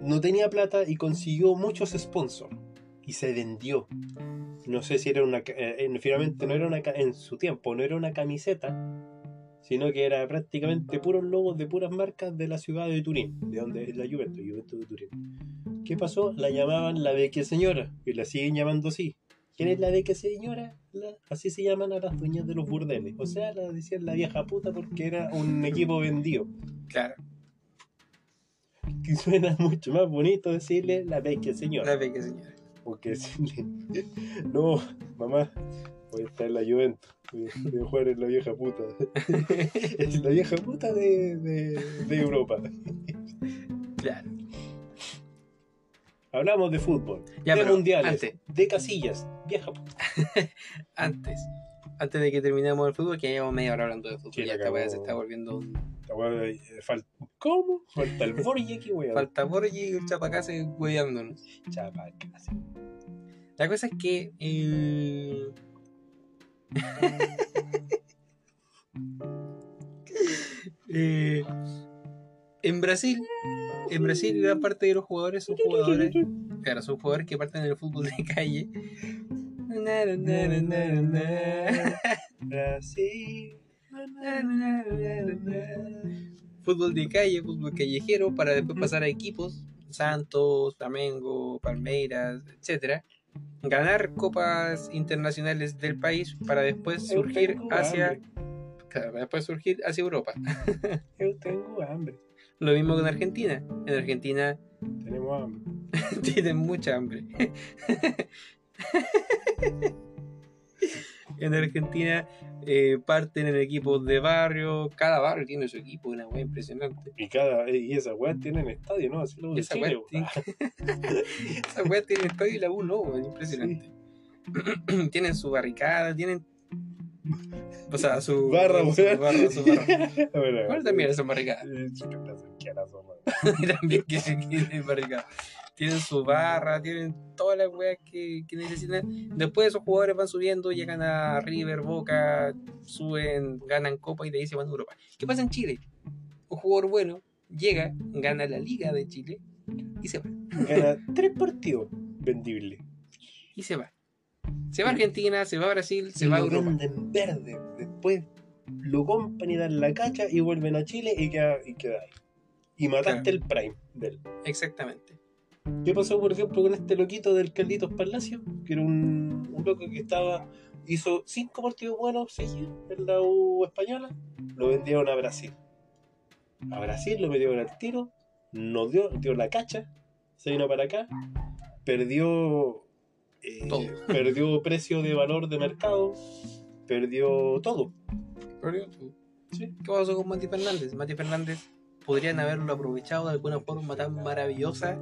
no tenía plata y consiguió muchos sponsors y se vendió. No sé si era una. eh, finalmente no era una. En su tiempo, no era una camiseta, sino que era prácticamente puros logos de puras marcas de la ciudad de Turín, de donde es la Juventus, Juventus de Turín. ¿Qué pasó? La llamaban la vecchia señora, y la siguen llamando así. ¿Quién es la vecchia señora? Así se llaman a las dueñas de los burdeles. O sea, la decían la vieja puta porque era un equipo vendido. Claro, Que suena mucho más bonito decirle la vecchia señora. la beca, señora. Porque decirle, no, mamá, voy a estar en la Juventus, voy a- jugar en la vieja puta. es la vieja puta de, de, de Europa. Claro. Hablamos de fútbol, Ya, de mundiales, antes. de casillas, vieja puta. Antes, antes de que terminemos el fútbol, que llevamos media hora hablando de fútbol. Sí, ya esta se está volviendo un. Eh, ¿Cómo? Falta el Borgi aquí, weón. Falta Borgi y el Chapacase hueveándonos. Chapa, casi. La cosa es que. eh, eh, en Brasil, en Brasil, gran parte de los jugadores son jugadores. Claro, son jugadores que parten del fútbol de calle. Brasil. Fútbol de calle, fútbol callejero, para después pasar a equipos, Santos, Flamengo, Palmeiras, etcétera, ganar copas internacionales del país para después surgir hacia, claro, después surgir hacia Europa. Eu tengo hambre. Lo mismo con Argentina. En Argentina Tenemos hambre. tienen mucha hambre. en Argentina eh, parten en equipos de barrio, cada barrio tiene su equipo, una wea impresionante. Y cada y esas weas tienen estadio, ¿no? Así lo de Esa weá tiene, esa weá tiene estadio y la U no, weón, impresionante. tienen su barricada, tienen. O sea, su. Barra, su weón. barra, su barra. Bueno, también son barricadas. También que tienen barricadas. Tienen su barra, tienen todas las weas que, que necesitan. Después esos jugadores van subiendo, llegan a River, Boca, suben, ganan Copa y de ahí se van a Europa. ¿Qué pasa en Chile? Un jugador bueno llega, gana la Liga de Chile y se va. Gana tres partidos vendibles. y se va. Se va a Argentina, se va a Brasil, se Y va a Europa. venden verde. Después lo compran y dan la cacha y vuelven a Chile y queda, y queda ahí. Y mataste Claro. el prime de él. Exactamente. ¿Qué pasó, por ejemplo, con este loquito del Carlitos Palacio? Que era un, un loco que estaba. hizo cinco partidos buenos seguidos en la U española. Lo vendieron a Brasil. A Brasil lo metieron al tiro. Nos dio, dio la cacha. Se vino para acá. Perdió. eh, Todo. Perdió precio de valor de mercado. Perdió todo. ¿Qué pasó con Mati Fernández? Mati Fernández podrían haberlo aprovechado de alguna forma tan maravillosa,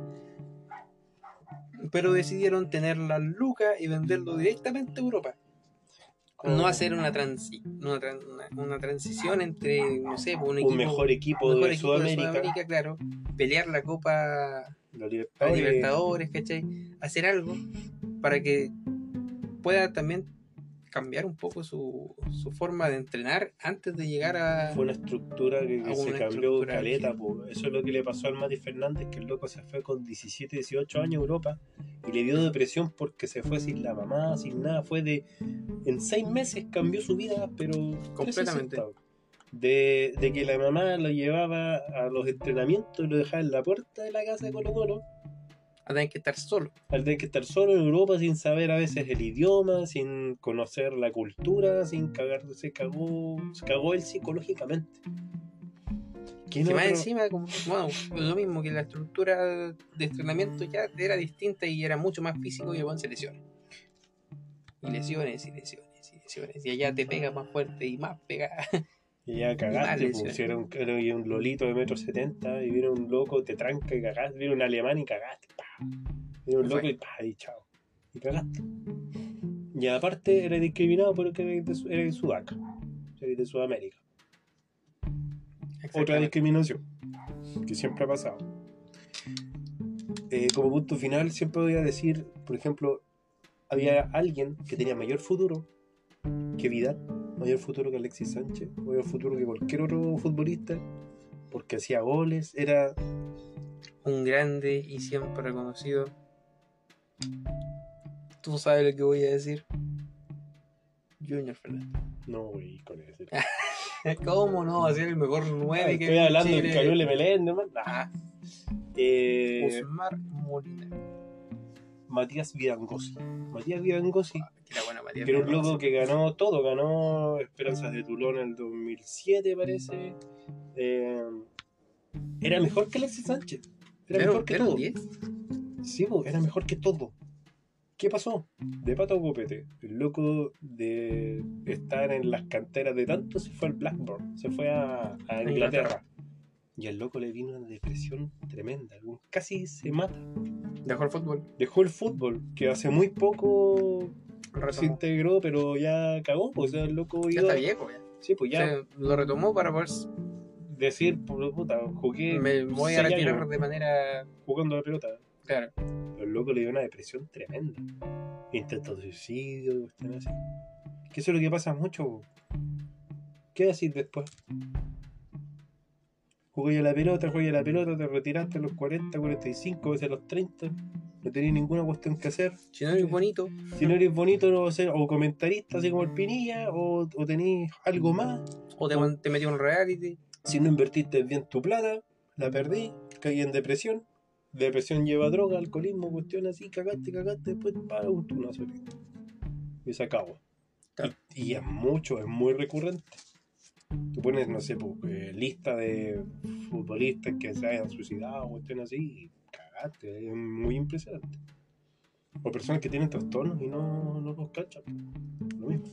pero decidieron tener la luca y venderlo directamente a Europa. No hacer una, transi una, tran- una- una transición entre, no sé, un, un equipo, mejor equipo, un mejor de, equipo de Sudamérica, claro, pelear la Copa Los a Libertadores. Libertadores, ¿cachai? Hacer algo para que pueda también cambiar un poco su, su forma de entrenar antes de llegar a... Fue una estructura que, se cambió caleta. que-. Eso es lo que le pasó al Mati Fernández, que el loco se fue con 17, 18 años a Europa y le dio depresión porque se fue sin la mamá, sin nada. Fue de. En seis meses cambió su vida, pero. Completamente. 360. De, de que la mamá lo llevaba a los entrenamientos y lo dejaba en la puerta de la casa de Colo Colo. A tener que estar solo. Al tener que estar solo en Europa sin saber a veces el idioma, sin conocer la cultura, sin cagar, se cagó, se cagó él psicológicamente. ¿Quién Que más otro? encima, como- bueno, lo mismo que la estructura de entrenamiento ya era distinta y era mucho más físico y weón se lesiona. Y lesiones y lesiones y lesiones. Y allá te pega más fuerte y más pega. Y ya cagaste, Vale, pues, si era un, era un lolito de metro setenta y viene un loco, te tranca y cagaste, viene un alemán y cagaste, pa. Viene un loco y pa, y chao. Y cagaste. Y aparte era discriminado porque eres de, eres de Sudaca, eres de Sudamérica. Otra discriminación que siempre ha pasado. Eh, como punto final, siempre voy a decir, por ejemplo, había alguien que tenía mayor futuro que Vidal, mayor futuro que Alexis Sánchez, mayor futuro que cualquier otro futbolista, porque hacía goles, era Un grande y siempre reconocido. Tú sabes lo que voy a decir. Junior Fernández. no, güey, con ese. ¿Cómo no? Va a ser el mejor 9 que Estoy hablando del Calule Meléndez, man. Nah. Eh, Osmar Molina. Matías Vidangosi. Matías Vidangosi, Era bueno, Matías. que era un loco que ganó todo. Ganó Esperanzas de Tulón en el 2007, parece. Eh, era mejor que Alexis Sánchez. Era mejor que ¿Era un todo. 10? Sí, era mejor que todo. ¿Qué pasó? De pato a copete. El loco de estar en las canteras de tanto se fue al Blackburn, se fue a. Inglaterra. Y al loco le vino una depresión tremenda. Casi se mata. Dejó el fútbol. Dejó el fútbol, que hace muy poco se Retomó. integró, pero ya cagó. Pues el loco Ya iba. está viejo, ya. Sí, pues ya O sea, lo retomó para poder. decir, puta, jugué Me voy a retirar años de manera. jugando la pelota. Claro. Pero el loco le dio una depresión tremenda. Intento de suicidio, cuestiones así. Que eso es lo que pasa mucho. ¿Qué decir después? Jugué a la pelota, jugué a la pelota, te retiraste a los 40, 45, a veces a los 30. No tenías ninguna cuestión que hacer. Si no eres bonito, Si no eres bonito, no vas a ser o comentarista, así como el Pinilla, o, o tenés algo más. o te, te metió en un reality. Si no invertiste bien tu plata, la perdí, caí en depresión. Depresión lleva droga, alcoholismo, cuestión así, cagaste, cagaste, después para un turno Y se acabó. Claro. Y, y es mucho, es muy recurrente. Tú pones, no sé, pues, eh, lista de futbolistas que se hayan suicidado, cuestión así, y cagaste, es muy impresionante. O personas que tienen trastornos y no, no los cachan. Lo mismo.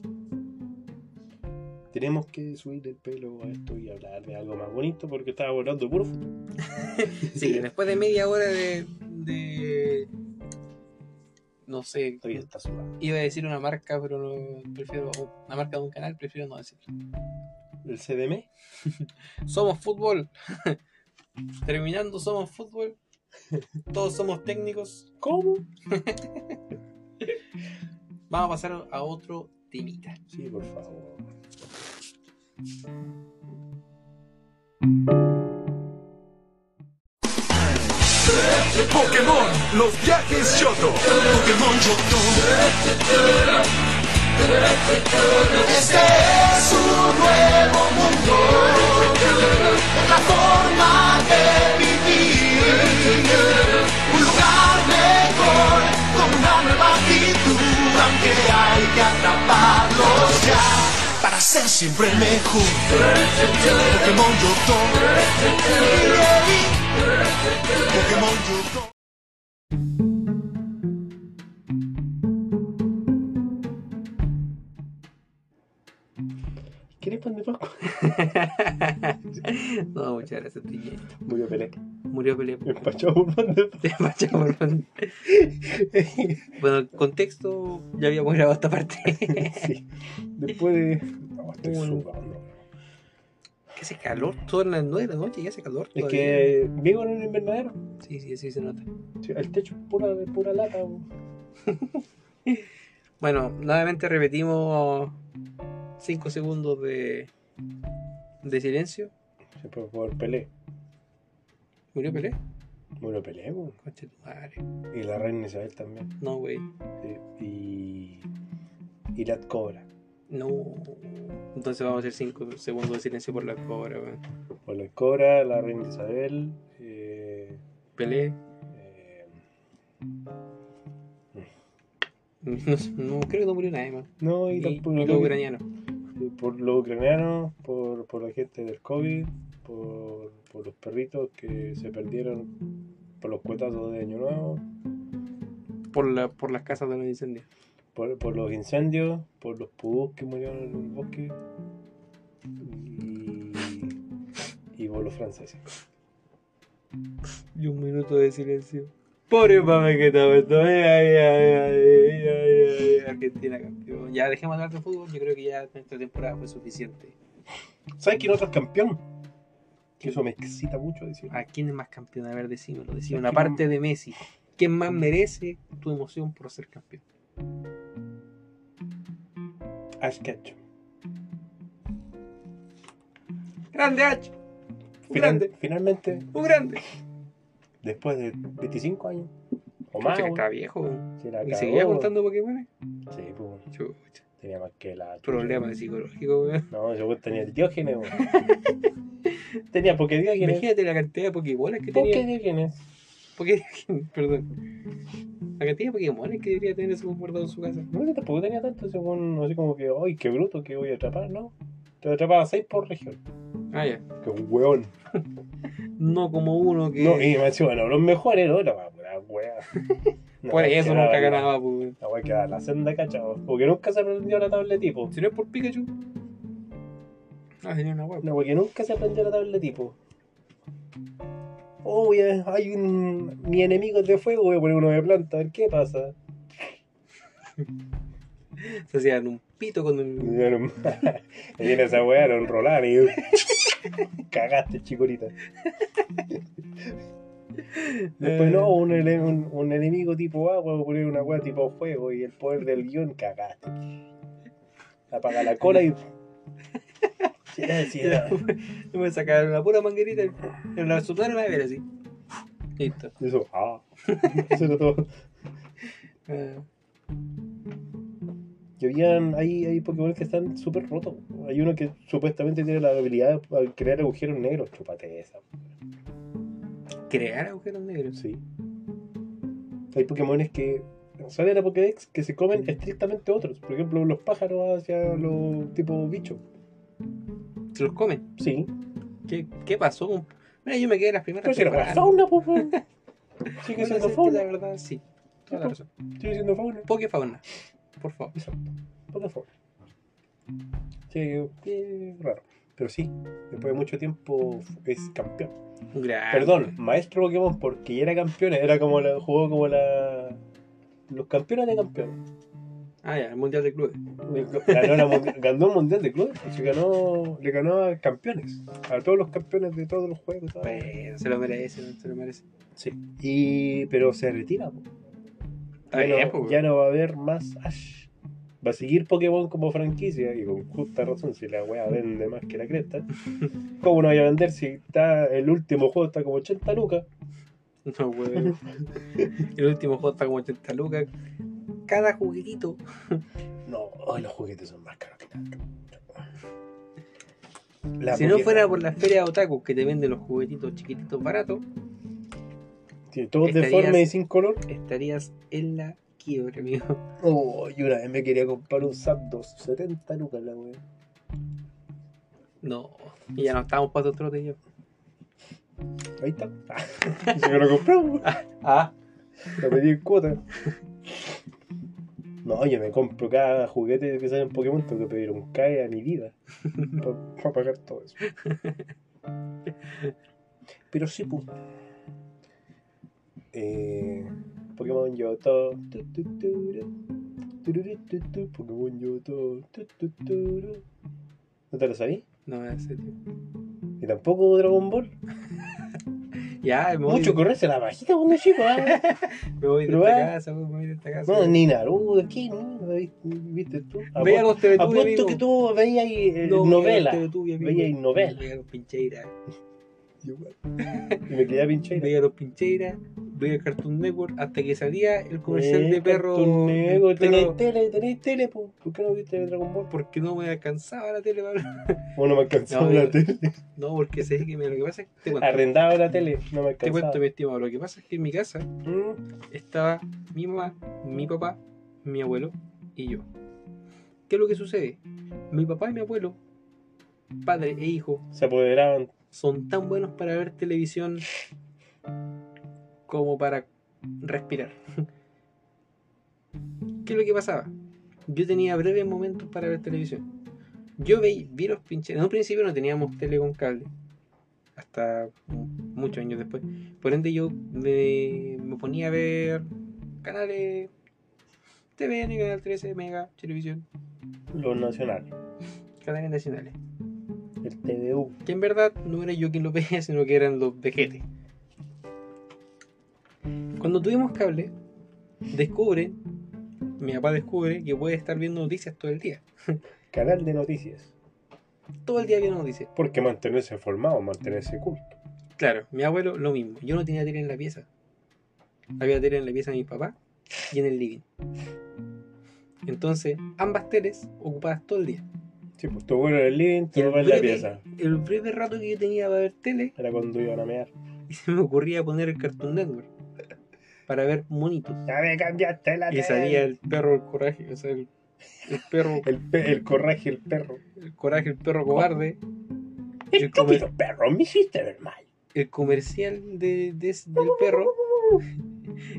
Tenemos que subir el pelo a esto y hablar de algo más bonito porque estaba volando de puro fútbol. Sí, después de media hora de. de no sé, Todavía está sudado. iba a decir una marca, pero no, prefiero. Una marca de un canal, prefiero no decirlo. ¿El CDM? Somos fútbol. Terminando, somos fútbol. Todos somos técnicos. ¿Cómo? Vamos a pasar a otro temita. Sí, por favor. Pokémon, los viajes Yoto. Pokémon Yoto. Este es un nuevo mundo. La forma de vivir. Un lugar mejor, con una nueva actitud. Aunque hay que atraparlos ya. Para ser siempre mejor. Pokémon Yoto. Pokémon Yoto. ¿Quieres pan de Pascua? no, muchas gracias, Tiñe. Murió Pelé. Murió Pelé. Empachado por pan de Pascua. Te machamos, hermano. Bueno, el contexto, ya habíamos grabado esta parte. Sí. Después de. No, estoy Un- que hace calor, todas las 9 de la noche y hace calor. Es todavía. que vivo en un invernadero. Sí, sí, sí se nota. Sí, El techo es pura, de pura lata. Bueno, nuevamente repetimos 5 segundos de, de silencio. Sí, por, por Pelé. ¿Murió Pelé? Murió Pelé, bo. Conche tu madre. Y la reina Isabel también. No, güey. Sí, Y. Y Lat Cobra. No. Entonces vamos a hacer 5 segundos de silencio por la cobra, güey. Por la Cobra, la reina Isabel. Eh, Pelé. eh, No, creo que no murió nadie más. no, y, Y, tampoco- y los ucranianos. Por los ucranianos, por, por la gente del COVID, por, por los perritos que se perdieron por los cuetazos de Año Nuevo, Por, la, por las casas de los incendios. por, por los incendios, por los pudús que murieron en el bosque y, y por los franceses. Y un minuto de silencio. Pobre mame que estaba esto. Ay, ay, ay, ay. Argentina campeón. Ya dejemos de hablar de fútbol. Yo creo que ya esta temporada fue suficiente. ¿Sabes quién otro es campeón? Que eso me excita mucho decir. ¿A quién es más campeón? A ver, decímelo. ¿A Decímelo. Aparte de Messi. ¿Quién más merece tu emoción por ser campeón? Ash Ketchum. Grande H. Un Final- grande. finalmente, Un grande. Después de 25 años o más, que viejo. se la ¿Y seguía contando Pokémon? Sí, pues, Chucha. Tenía más que la. Problemas psicológicos, weón. No, weón tenía diógenes, weón. tenía porque diógenes. Imagínate la cantidad de Pokébolas que tenía. ¿Por qué diógenes? Porque, perdón. La cantidad de Pokémones que debería tener ese guardado en su casa. No, yo tampoco tenía tanto, weón, así como que, ay, qué bruto que voy a atrapar, ¿no? Te atrapaba 6 por región. Ah, ya. Que un weón. No como uno que. No, y me decía, bueno, los mejores, ¿no? La wea. No, Por eso nunca la- ganaba, pues. La wea quedaba la senda cachado. Porque nunca se aprendió la tabla de tipo. Si no es por Pikachu. Ah, tenía una web. No, porque nunca se aprendió la tabla de tipo. Oh, hay un. Mi enemigo es de fuego, voy a poner uno de planta, a ver qué pasa. Se hacían un pito con y viene esa weá, un Roland y. Cagaste, chicorita. Después, no, un, ele- un, un enemigo tipo agua, poner una weá tipo fuego y el poder del guion, cagaste. Apaga la cola y. Yo me sacaron una pura manguerita y me la soplaron a ver así. Listo. Eso, ah. Eso era todo. Ah, Y habían, hay, hay Pokémon que están súper rotos. Hay uno que supuestamente tiene la habilidad de crear agujeros negros. Chupate esa. crear agujeros negros. Sí. Hay Pokémones que salen a la Pokédex que se comen estrictamente otros. Por ejemplo, los pájaros hacia los tipos bichos. Se los comen. Sí. ¿Qué, qué pasó? Mira, yo me quedé en las primeras Pero si era fauna, pues. weón. Sigue siendo sí, La fauna. verdad, sí. Toda la razón. Sigue siendo fauna. Pokefauna. Por favor. Exacto. Poca fauna. Sí, qué raro. Pero sí, después de mucho tiempo es campeón. Perdón, maestro Pokémon, porque ya era campeón, era como la, jugó como la. Los campeones de campeones. Ah, ya, el mundial de clubes. Ganó, la ganó un mundial de clubes, pues, y ganó, le ganó a campeones, a todos los campeones de todos los juegos. Bueno, se lo merece, se lo merece. Sí. Y, pero se retira. po. Ya, bien, no, pues, ya no va a haber más Ash. Va a seguir Pokémon como franquicia y con justa razón si la wea vende más que la cresta. ¿Cómo no vaya a vender si está el último juego está como 80 lucas? No, weón. El último juego está como 80 lucas. Cada juguetito. No, ay, los juguetes son más caros que nada. La si no fuera por la feria de otaku que te venden los juguetitos chiquititos baratos, Sí, todos estarías- deformes y sin color. estarías en la quiebra, amigo. Oh, y una vez me quería comprar un Zapdos, 70 lucas la wea. No. Y ya no estamos para otro y yo. Ahí está. Se me lo compramos. Ah. Lo pedí en cuota. No, yo me compro cada juguete que sale en Pokémon, tengo que pedir un CAE a mi vida. Para pagar todo eso. Pero sí, pues. Eh, Pokémon Yoto. Pokémon Yoto. ¿No te lo sabí? No hace, tío. ¿Y tampoco Dragon Ball? Ya, me voy, Mucho correrse la bajita cuando chico, ¿ah? me voy de pero, esta eh. casa, me voy de esta casa. No, ni Naruto, ¿qué? No, ¿Viste tú? Veía los Teletubbies, Apuesto amigo. que tú veías eh, No, novela. veía novela. Veía los Y me quedé pinche. Veía los pincheiras. Veía Cartoon Network hasta que salía el comercial de perro. Perro- tenéis tele, tenéis tele, po. ¿por qué no viste Dragon Ball? porque no me alcanzaba la tele para- O no me alcanzaba No, la yo- tele. No, porque sé que me- lo que pasa es que te cuento, Arrendaba la tele, no me te alcanzaba. cuento, mi estimado. Lo que pasa es que en mi casa Mm, estaba mi mamá, mi papá, mi abuelo y yo. ¿Qué es lo que sucede? Mi papá y mi abuelo, padre e hijo, Se apoderaban. Son tan buenos para ver televisión como para respirar. ¿Qué es lo que pasaba? Yo tenía breves momentos para ver televisión. Yo vi, vi los pinches. En un principio no teníamos tele con cable. Hasta mu- muchos años después. Por ende, yo me, me ponía a ver canales TVN, Canal 13, Mega, Televisión, Los nacionales. canales nacionales. El TVU. que en verdad no era yo quien lo veía, sino que eran los vejetes. Cuando tuvimos cable, descubre, mi papá descubre que puede estar viendo noticias todo el día. Canal de noticias. Todo el día viendo noticias. Porque mantenerse formado, mantenerse culto. Claro, mi abuelo lo mismo. Yo no tenía tele en la pieza. Había tele en la pieza de mi papá y en el living. Entonces, ambas teles ocupadas todo el día. Sí, pues tu abuelo el living, tu papá en la breve- pieza. El breve rato que yo tenía para ver tele, Era cuando iban a mear. y se me ocurría poner el Cartoon Network para ver monitos. Ya me cambiaste la Y salía el perro el coraje, o sea, el, el perro, El, pe- el coraje, el perro. el coraje, el perro cobarde. El, Estúpido perro, me hiciste ver mal. el comercial de, de del perro.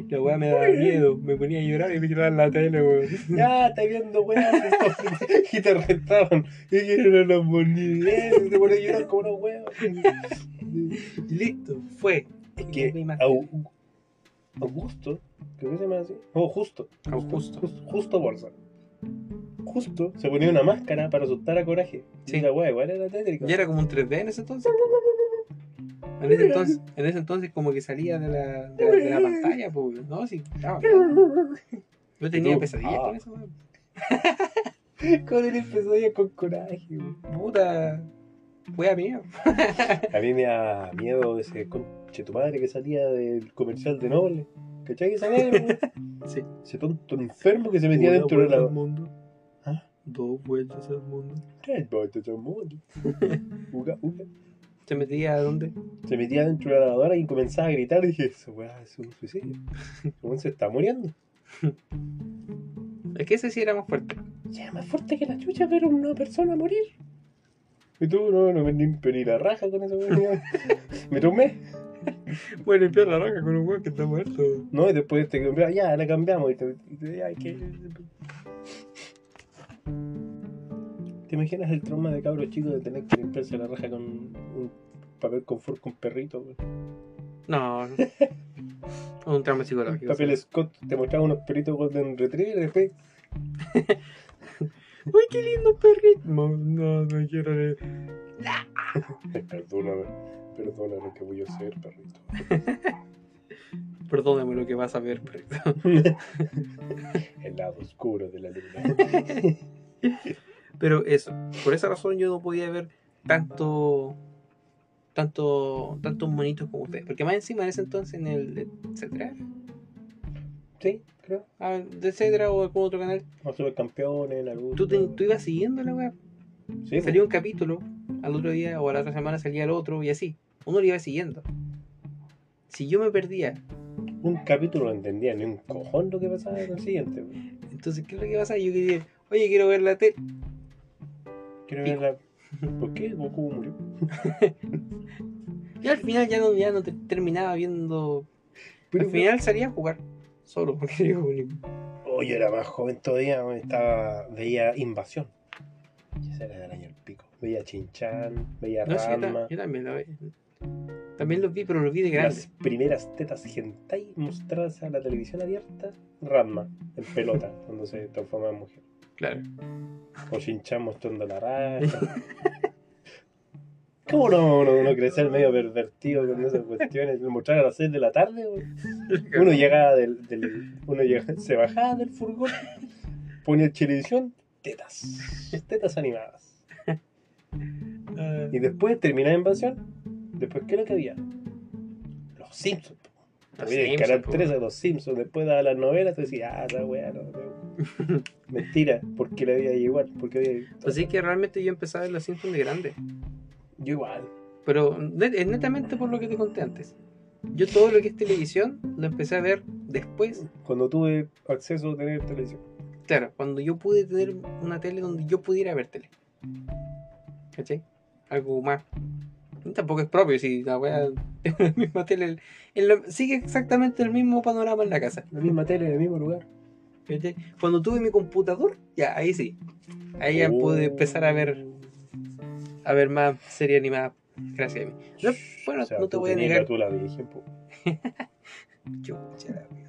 La weá me daba miedo, me ponía a llorar y me tiraba en la tele, weón. Ya, estás viendo weá. y te rentaban. Y que eran los bonitos. Y te ponías a llorar como una weá. Y listo, fue. Es Y que Augusto, creo que se llama así. No, justo. Augusto. Justo, justo Bolsa. Justo se ponía una máscara para asustar a Coraje. Sí. La weá, igual era tétrico. Ya era como un 3D en ese entonces. En ese entonces, en ese entonces como que salía de la, de la, de la pantalla, pues, no, sí, estaba bien. Yo tenía pesadillas Ah. con eso, weón. Con el episodio con Coraje. weón. Puta, fue a mí. A mí me da miedo ese conche tu madre que salía del comercial de Noble. ¿Cachai que salía? weón? Sí. Ese tonto enfermo que se metía Una dentro de vuelta la. mundo. ¿Ah? Dos vueltas al mundo. Tres vueltas al mundo. Uga, uga. ¿Se metía a dónde? Se metía dentro de la lavadora y comenzaba a gritar. Y dije, eso weá, es un suicidio. ¿Cómo se está muriendo? Es que ese sí era más fuerte. Ya, más fuerte que la chucha ver a una persona morir. Y tú, no, no me limpio ni la raja con eso, weón. Me tomé. Voy a limpiar la raja con un weón que está muerto. No, y después te cambiaba, ya, la cambiamos. Y te, y te- ay, que... ¿Te imaginas el trauma de cabro chico de tener que limpiarse la raja con un papel confort con perrito? No, no. un trauma psicológico. papel Scott te mostraba unos perritos Golden Retriever después Uy, qué lindo perrito. No, no, no quiero leer. Perdóname, perdóname que voy a hacer, perrito. Perdóname lo que vas a ver, perrito. El lado oscuro de la luna. Pero eso, por esa razón yo no podía ver tanto tanto tantos monitos como ustedes. Porque más encima en ese entonces en el etcétera, Sí, creo. ah, de etcétera o algún otro canal, Los supercampeones, Naruto. tú, te- tú ibas siguiendo la web. Sí, Salía un capítulo, al otro día o a la otra semana salía el otro y así. Uno lo iba siguiendo. Si yo me perdía, un capítulo no entendía ni un cojón lo que pasaba en el siguiente. entonces ¿qué es lo que pasa? Yo quería, oye, quiero ver la tele. Quiero ver la... ¿Por qué Goku murió? Y al final ya no, ya no te- terminaba viendo. Pero, al final salía a jugar solo, porque único. Oh, yo era más joven todavía, estaba, veía Invasión. Y ese era del año el pico. Veía Chinchan, veía No, sí, yo, ta- yo también lo vi. También los vi, pero los vi de grande. Las primeras tetas hentai mostradas a la televisión abierta, Ranma, en pelota, cuando se transformaba en mujer. Claro. O Shinchan mostrando la raja. ¿Cómo no, no, no crecer medio pervertido con esas cuestiones? Mostrar a las 6 de la tarde. Uno llegaba del, del- uno llega- se bajaba del furgón, ponía televisión, tetas, tetas animadas. Y después terminaba invasión, después ¿qué es lo que había? Los Simpsons. El Simpsons, canal po. 3 de los Simpsons, después daba las novelas, tú decías, ah, esa weá no, no. Mentira, porque la veía igual, porque había Pues sí que realmente yo empecé a ver los Simpsons de grande. Yo igual. Pero es netamente por lo que te conté antes. Yo todo lo que es televisión lo empecé a ver después. Cuando tuve acceso a tener televisión. Claro, cuando yo pude tener una tele donde yo pudiera ver tele. ¿Cachai? Algo más. Tampoco es propio, si la wea tengo la misma tele. en la- sigue exactamente el mismo panorama en la casa. La misma tele, en el mismo lugar. Cuando tuve mi computador, ya, ahí sí. Ahí ya pude empezar a ver a ver más serie animada gracias a mí. No, bueno, O sea, no te tú voy a negar. la virgen. Chucha la wea.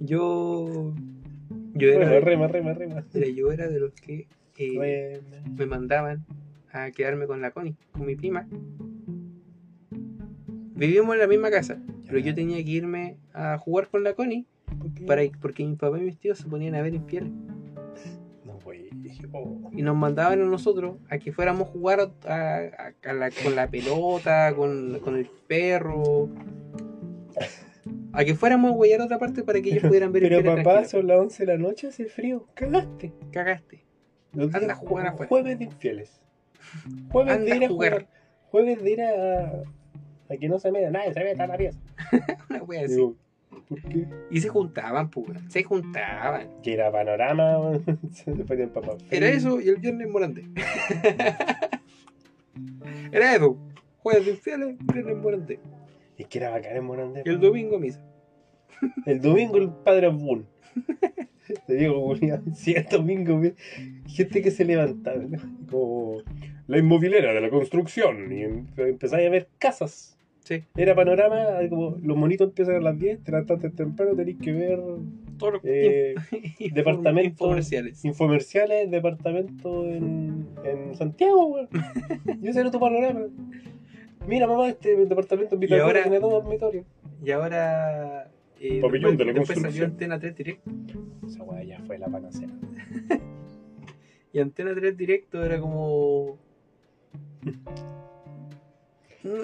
Yo. Yo era, de, rema, rema, rema. mira, yo era de los que eh, me mandaban a quedarme con la Connie, con mi prima. Vivíamos en la misma casa, pero yo tenía que irme a jugar con la Connie ¿Por para, porque mi papá y mis tíos se ponían a ver infieles. No, güey. Oh. y nos mandaban a nosotros a que fuéramos a jugar a- a- a la- con la pelota, con, con el perro. A que fuéramos a huellar a otra parte para que ellos pudieran ver Pero Infieles papá, tranquilos. son las 11 de la noche, hace frío. Cagaste. Cagaste. Anda a jugar afuera. Jueves de infieles. Jueves Anda de ir a jugar. jugar. Jueves de ir a. A que no se meta, nadie se meta a la pieza. Una wea así. Digo, ¿por qué? Y se juntaban, pues. Se juntaban. Que era panorama, se ponían papá. Era eso y el viernes Morante. Era eso. Jueves de infieles, viernes Morante. Es que era bacán en Morandé. El domingo misa. El domingo el padre Bull. Te digo, sí, el domingo, gente que se levantaba, ¿no? como la inmobiliaria de la construcción, y em- empezáis a ver casas. Sí. Era panorama, como los monitos empiezan a las 10, te levantaste temprano, tenéis que ver eh, departamentos- infomerciales. infomerciales, departamentos en, en Santiago, weón. Y ese era tu panorama. Mira, mamá, este departamento en Vitacura tiene dos dormitorios. Y ahora. Eh, Pabellón después, de la después salió. Antena 3 Directo. Esa weá ya fue la panacea. Y Antena 3 Directo era como.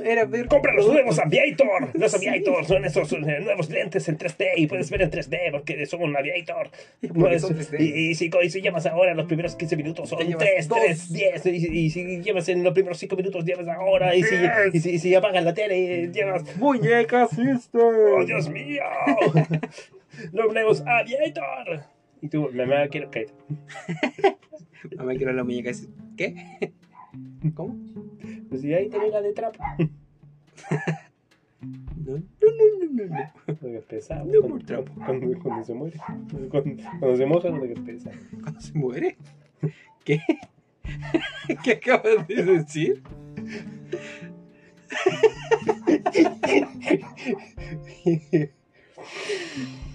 Era ver. ¡Compra los nuevos Aviator! Los Aviator son esos eh, nuevos lentes en 3D y puedes ver en 3D porque son un Aviator. Porque No es- son 3D. y, y si, y si llamas ahora, los primeros 15 minutos son Te llevas 3, dos. 3, 10. Y, y si llamas en los primeros 5 minutos, llamas ahora. Y si, y si, y si apagas la tele, llamas. ¡Muñecas Sister! ¡Oh, Dios mío! ¡Los nuevos Aviator! Y tú, mamá, quiero que. Mamá quiero la muñeca. ¿Qué? ¿Cómo? Pues si ahí tenés la de trap. No, no, no, no, no. Lo que pesado. No, cuando, por trap. cuando, cuando se muere. Cuando, cuando se moja, lo que es pesado. ¿Cuándo se muere? ¿Qué? ¿Qué acabas de decir?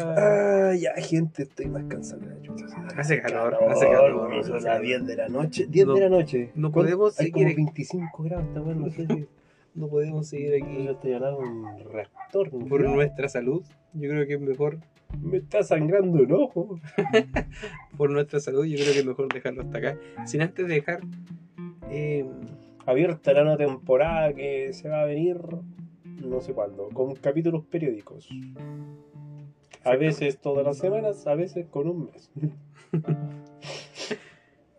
Ah, ya, gente, estoy más cansado de la chucha. Hace calor, hace calor. las calor. 10 de la noche. 10 No- de la noche. no podemos Hay seguir como aquí. 25 grados, está bueno, no sé si. No podemos seguir aquí Yo estoy de un reactor. por ¿no? nuestra salud. Yo creo que es mejor. Me está sangrando el ojo. Por nuestra salud, yo creo que es mejor dejarlo hasta acá. Sin antes dejar. eh, Abierta la nueva temporada que se va a venir, no sé cuándo, con capítulos periódicos. A veces todas las semanas, a veces con un mes.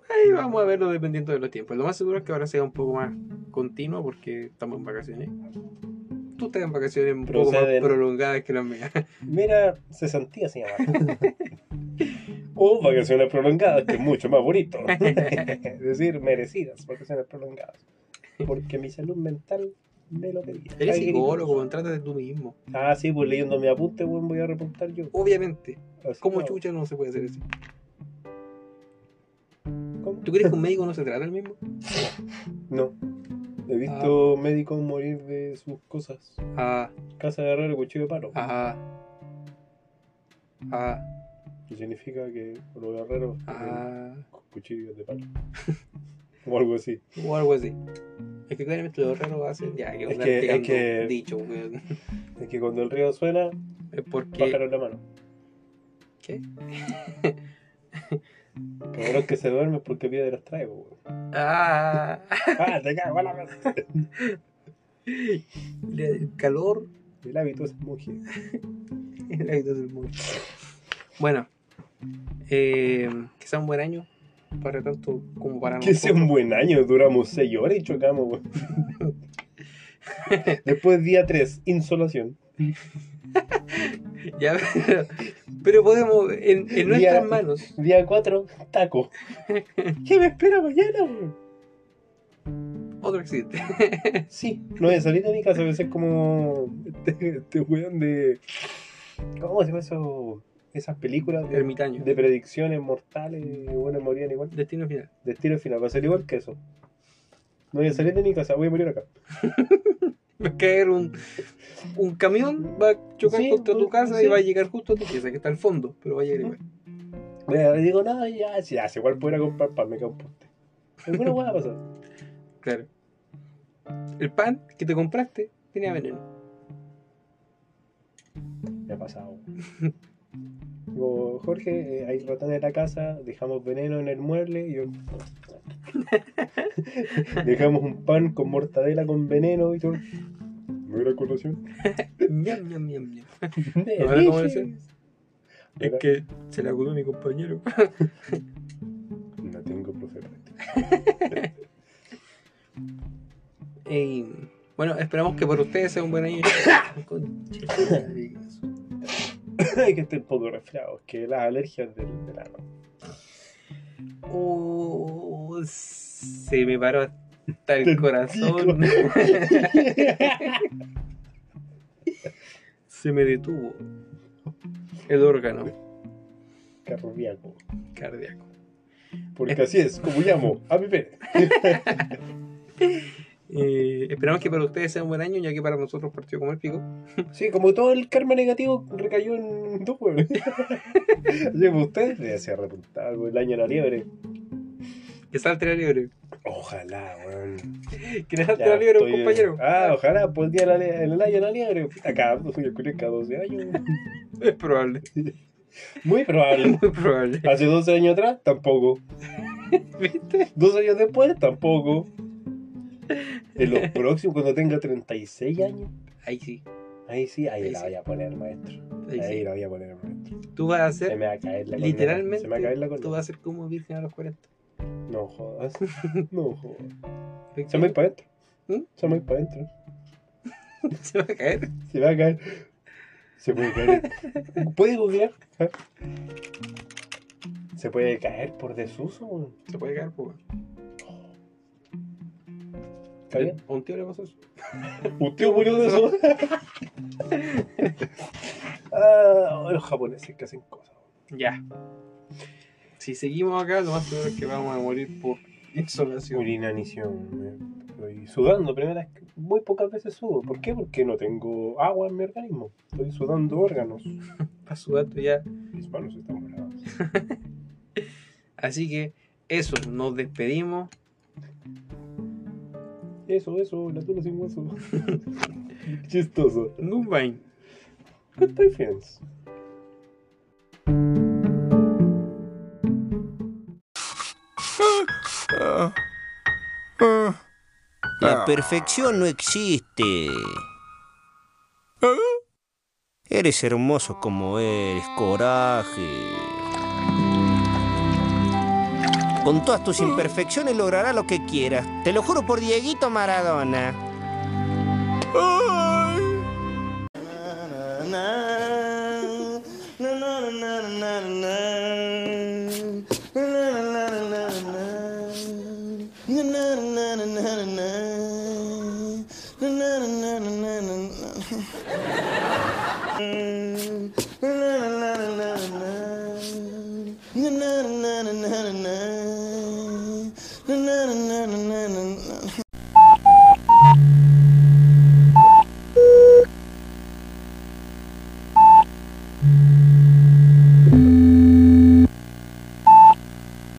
ahí vamos a verlo dependiendo de los tiempos. Lo más seguro es que ahora sea un poco más continuo porque estamos en vacaciones. Tú estás en vacaciones un poco más prolongadas que las mías. Mira, se llama. o vacaciones prolongadas, que es mucho más bonito. es decir, merecidas vacaciones prolongadas. Porque mi salud mental me lo pedía. Eres psicólogo, contrátate tú mismo. Ah, sí, pues leyendo mi apunte, weón, voy a reportar yo. Obviamente. Así ¿Cómo que- chucha no se puede hacer eso? ¿Cómo? ¿Tú crees que un médico no se trata el mismo? No. He Ah. visto médicos morir de sus cosas. Ah, Casa de herrero, cuchillo de palo. ah. Ah, Que significa que los guerreros tienen ah. cuchillos de palo. o algo así. O algo así. Es que claramente los herreros hacen. Ya, que Es que- es que- dicho, weón. Es que cuando el río suena, Es porque. pájaro en la mano. ¿Qué? Cabrón que se duerme porque piedras traigo, weón. Ah, Ah, te cago la el calor. El hábito es mujer. El hábito del mundo. Bueno, eh, que sea un buen año para tanto como para Que sea un buen año, duramos 6 horas y chocamos. Después día 3, insolación. Ya, pero, pero podemos, en, en nuestras Día- manos, Día 4, taco. ¿Qué me espera mañana, otro accidente. Sí, no voy a salir de mi casa, a ser como este, este weón de. ¿Cómo se llama eso? Esas películas de, Ermitaño. de predicciones mortales, y bueno, morían igual. Destino final. Destino final, va a ser igual que eso. No voy a salir de mi casa, voy a morir acá. Va a caer un, un camión, va a chocar Sí, contra tu pues, casa sí. y va a llegar justo a tu pieza, que está al fondo, pero va a llegar igual. A- digo, no, ya, ya, si igual pudiera comprar pan, me cae un poste. Alguna hueá va a pasar. Claro. El pan que te compraste tenía veneno. Me ha pasado. Digo, Jorge, eh, hay ratones en la casa, dejamos veneno en el mueble y yo. dejamos un pan con mortadela con veneno y todo. No era colación. Ñam, ñam, ñam, ñam. ¿No era cómo? Es que se la comió mi compañero. No tengo profe. Ey, bueno, esperamos que para ustedes sea un buen año. que estar un poco resfriado. Es que las alergias del verano. Oh, se me paró hasta el corazón. se me detuvo el órgano Cardíaco. cardíaco. Porque así es, como llamo a mi pene. Eh, esperamos que para ustedes sea un buen año, ya que para nosotros partió como el pico. Sí, como todo el karma negativo recayó en dos. Así que ustedes le hacía repuntar el año de la liebre. Que salte la liebre. Ojalá, weón. Que salte Ya la liebre a un estoy- compañero. Ah, ojalá, por el día la el año de la liebre. Acá, yo creo que cada 12 años. Es probable. Muy probable. Muy probable. Hace 12 años atrás, tampoco. ¿Viste? Dos años después, tampoco. En los próximos, cuando tenga 36 años, Ahí sí. ahí sí, ahí, Ahí la sí. voy a poner, maestro. Ahí Ahí sí. la voy a poner, maestro. Tú vas a Se ser, me va a caer la corneta. literalmente, Se me va a caer la tú corneta. vas a ser como virgen a los 40. No jodas. No jodas. Se me va a ir para adentro. ¿Mm? Se me va a ir para adentro. Se va a caer. Se va a caer. Se puede caer. ¿Puede googlear? ¿Ah? Se puede caer por desuso. Se puede caer, pues. ¿Está bien? A un tío le pasó eso. Un tío murió de eso. ah, los japoneses que hacen cosas. Ya. Si seguimos acá, lo más seguro es que vamos a morir por insolación. Por inanición. Estoy sudando, primera muy pocas veces sudo. ¿Por qué? Porque no tengo agua en mi organismo. Estoy sudando órganos. Para sudar ya. Mis manos están voladas. Así que eso, nos despedimos. Eso, eso, la tula sin hueso. Chistoso. Goodbye. Goodbye, friends. La perfección no existe. Eres hermoso como eres, coraje. Con todas tus imperfecciones lograrás lo que quieras. Te lo juro por Dieguito Maradona.